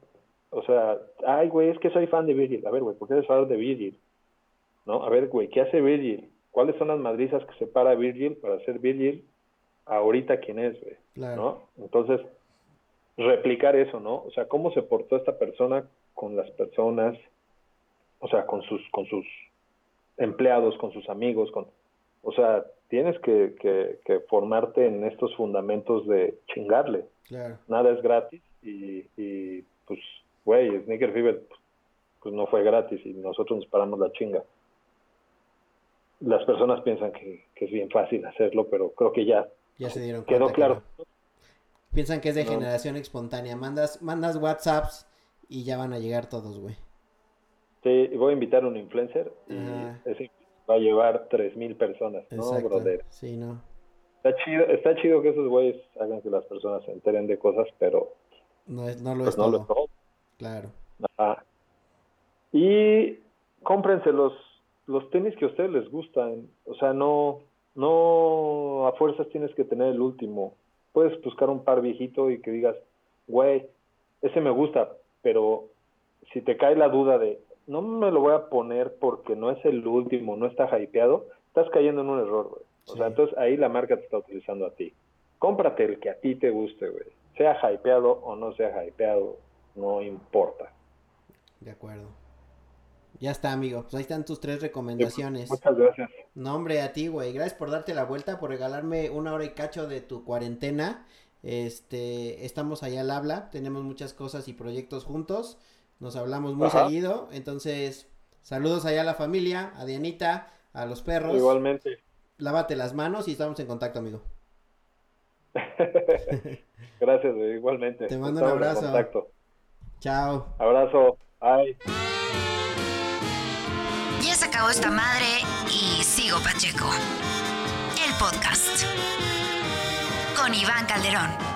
o sea, ay, güey, es que soy fan de Virgil. A ver, güey, ¿por qué eres fan de Virgil? ¿No? A ver, güey, ¿qué hace Virgil? ¿Cuáles son las madrizas que separa a Virgil para ser Virgil ahorita quién es, güey? ¿No? Entonces, replicar eso, ¿no? O sea, cómo se portó esta persona con las personas, o sea, con sus, con sus empleados, con sus amigos, con, o sea, tienes que, que, formarte en estos fundamentos de chingarle. Nada es gratis y, y pues, güey, Sneaker Fever pues no fue gratis y nosotros nos paramos la chinga. Las personas piensan que, es bien fácil hacerlo, pero creo que ya, ya se dieron quedó claro. Piensan que es de generación espontánea. Mandas, mandas WhatsApps y ya van a llegar todos, güey. Sí, voy a invitar a un influencer y ese va a llevar 3.000 personas, ¿no, brother? Sí, no. Está chido, está chido que esos güeyes hagan que las personas se enteren de cosas, pero... No, es, no lo pues es todo. Claro. Y cómprense los, los tenis que a ustedes les gustan. O sea, no, no a fuerzas tienes que tener el último. Puedes buscar un par viejito y que digas, güey, ese me gusta, pero si te cae la duda de, no me lo voy a poner porque no es el último, no está hypeado, estás cayendo en un error, güey. O sea, entonces ahí la marca te está utilizando a ti. Cómprate el que a ti te guste, güey. Sea hypeado o no sea hypeado, no importa. De acuerdo. Ya está, amigo. Pues ahí están tus tres recomendaciones. Muchas gracias. No, hombre, a ti, güey. Gracias por darte la vuelta, por regalarme una hora y cacho de tu cuarentena. Este, estamos allá al habla, tenemos muchas cosas y proyectos juntos. Nos hablamos muy seguido. Entonces, saludos allá a la familia, a Dianita, a los perros. Igualmente. Lávate las manos y estamos en contacto, amigo. Gracias, igualmente. Te mando un abrazo. Chao. Abrazo. Bye. Ya se acabó esta madre y sigo Pacheco. El podcast con Iván Calderón.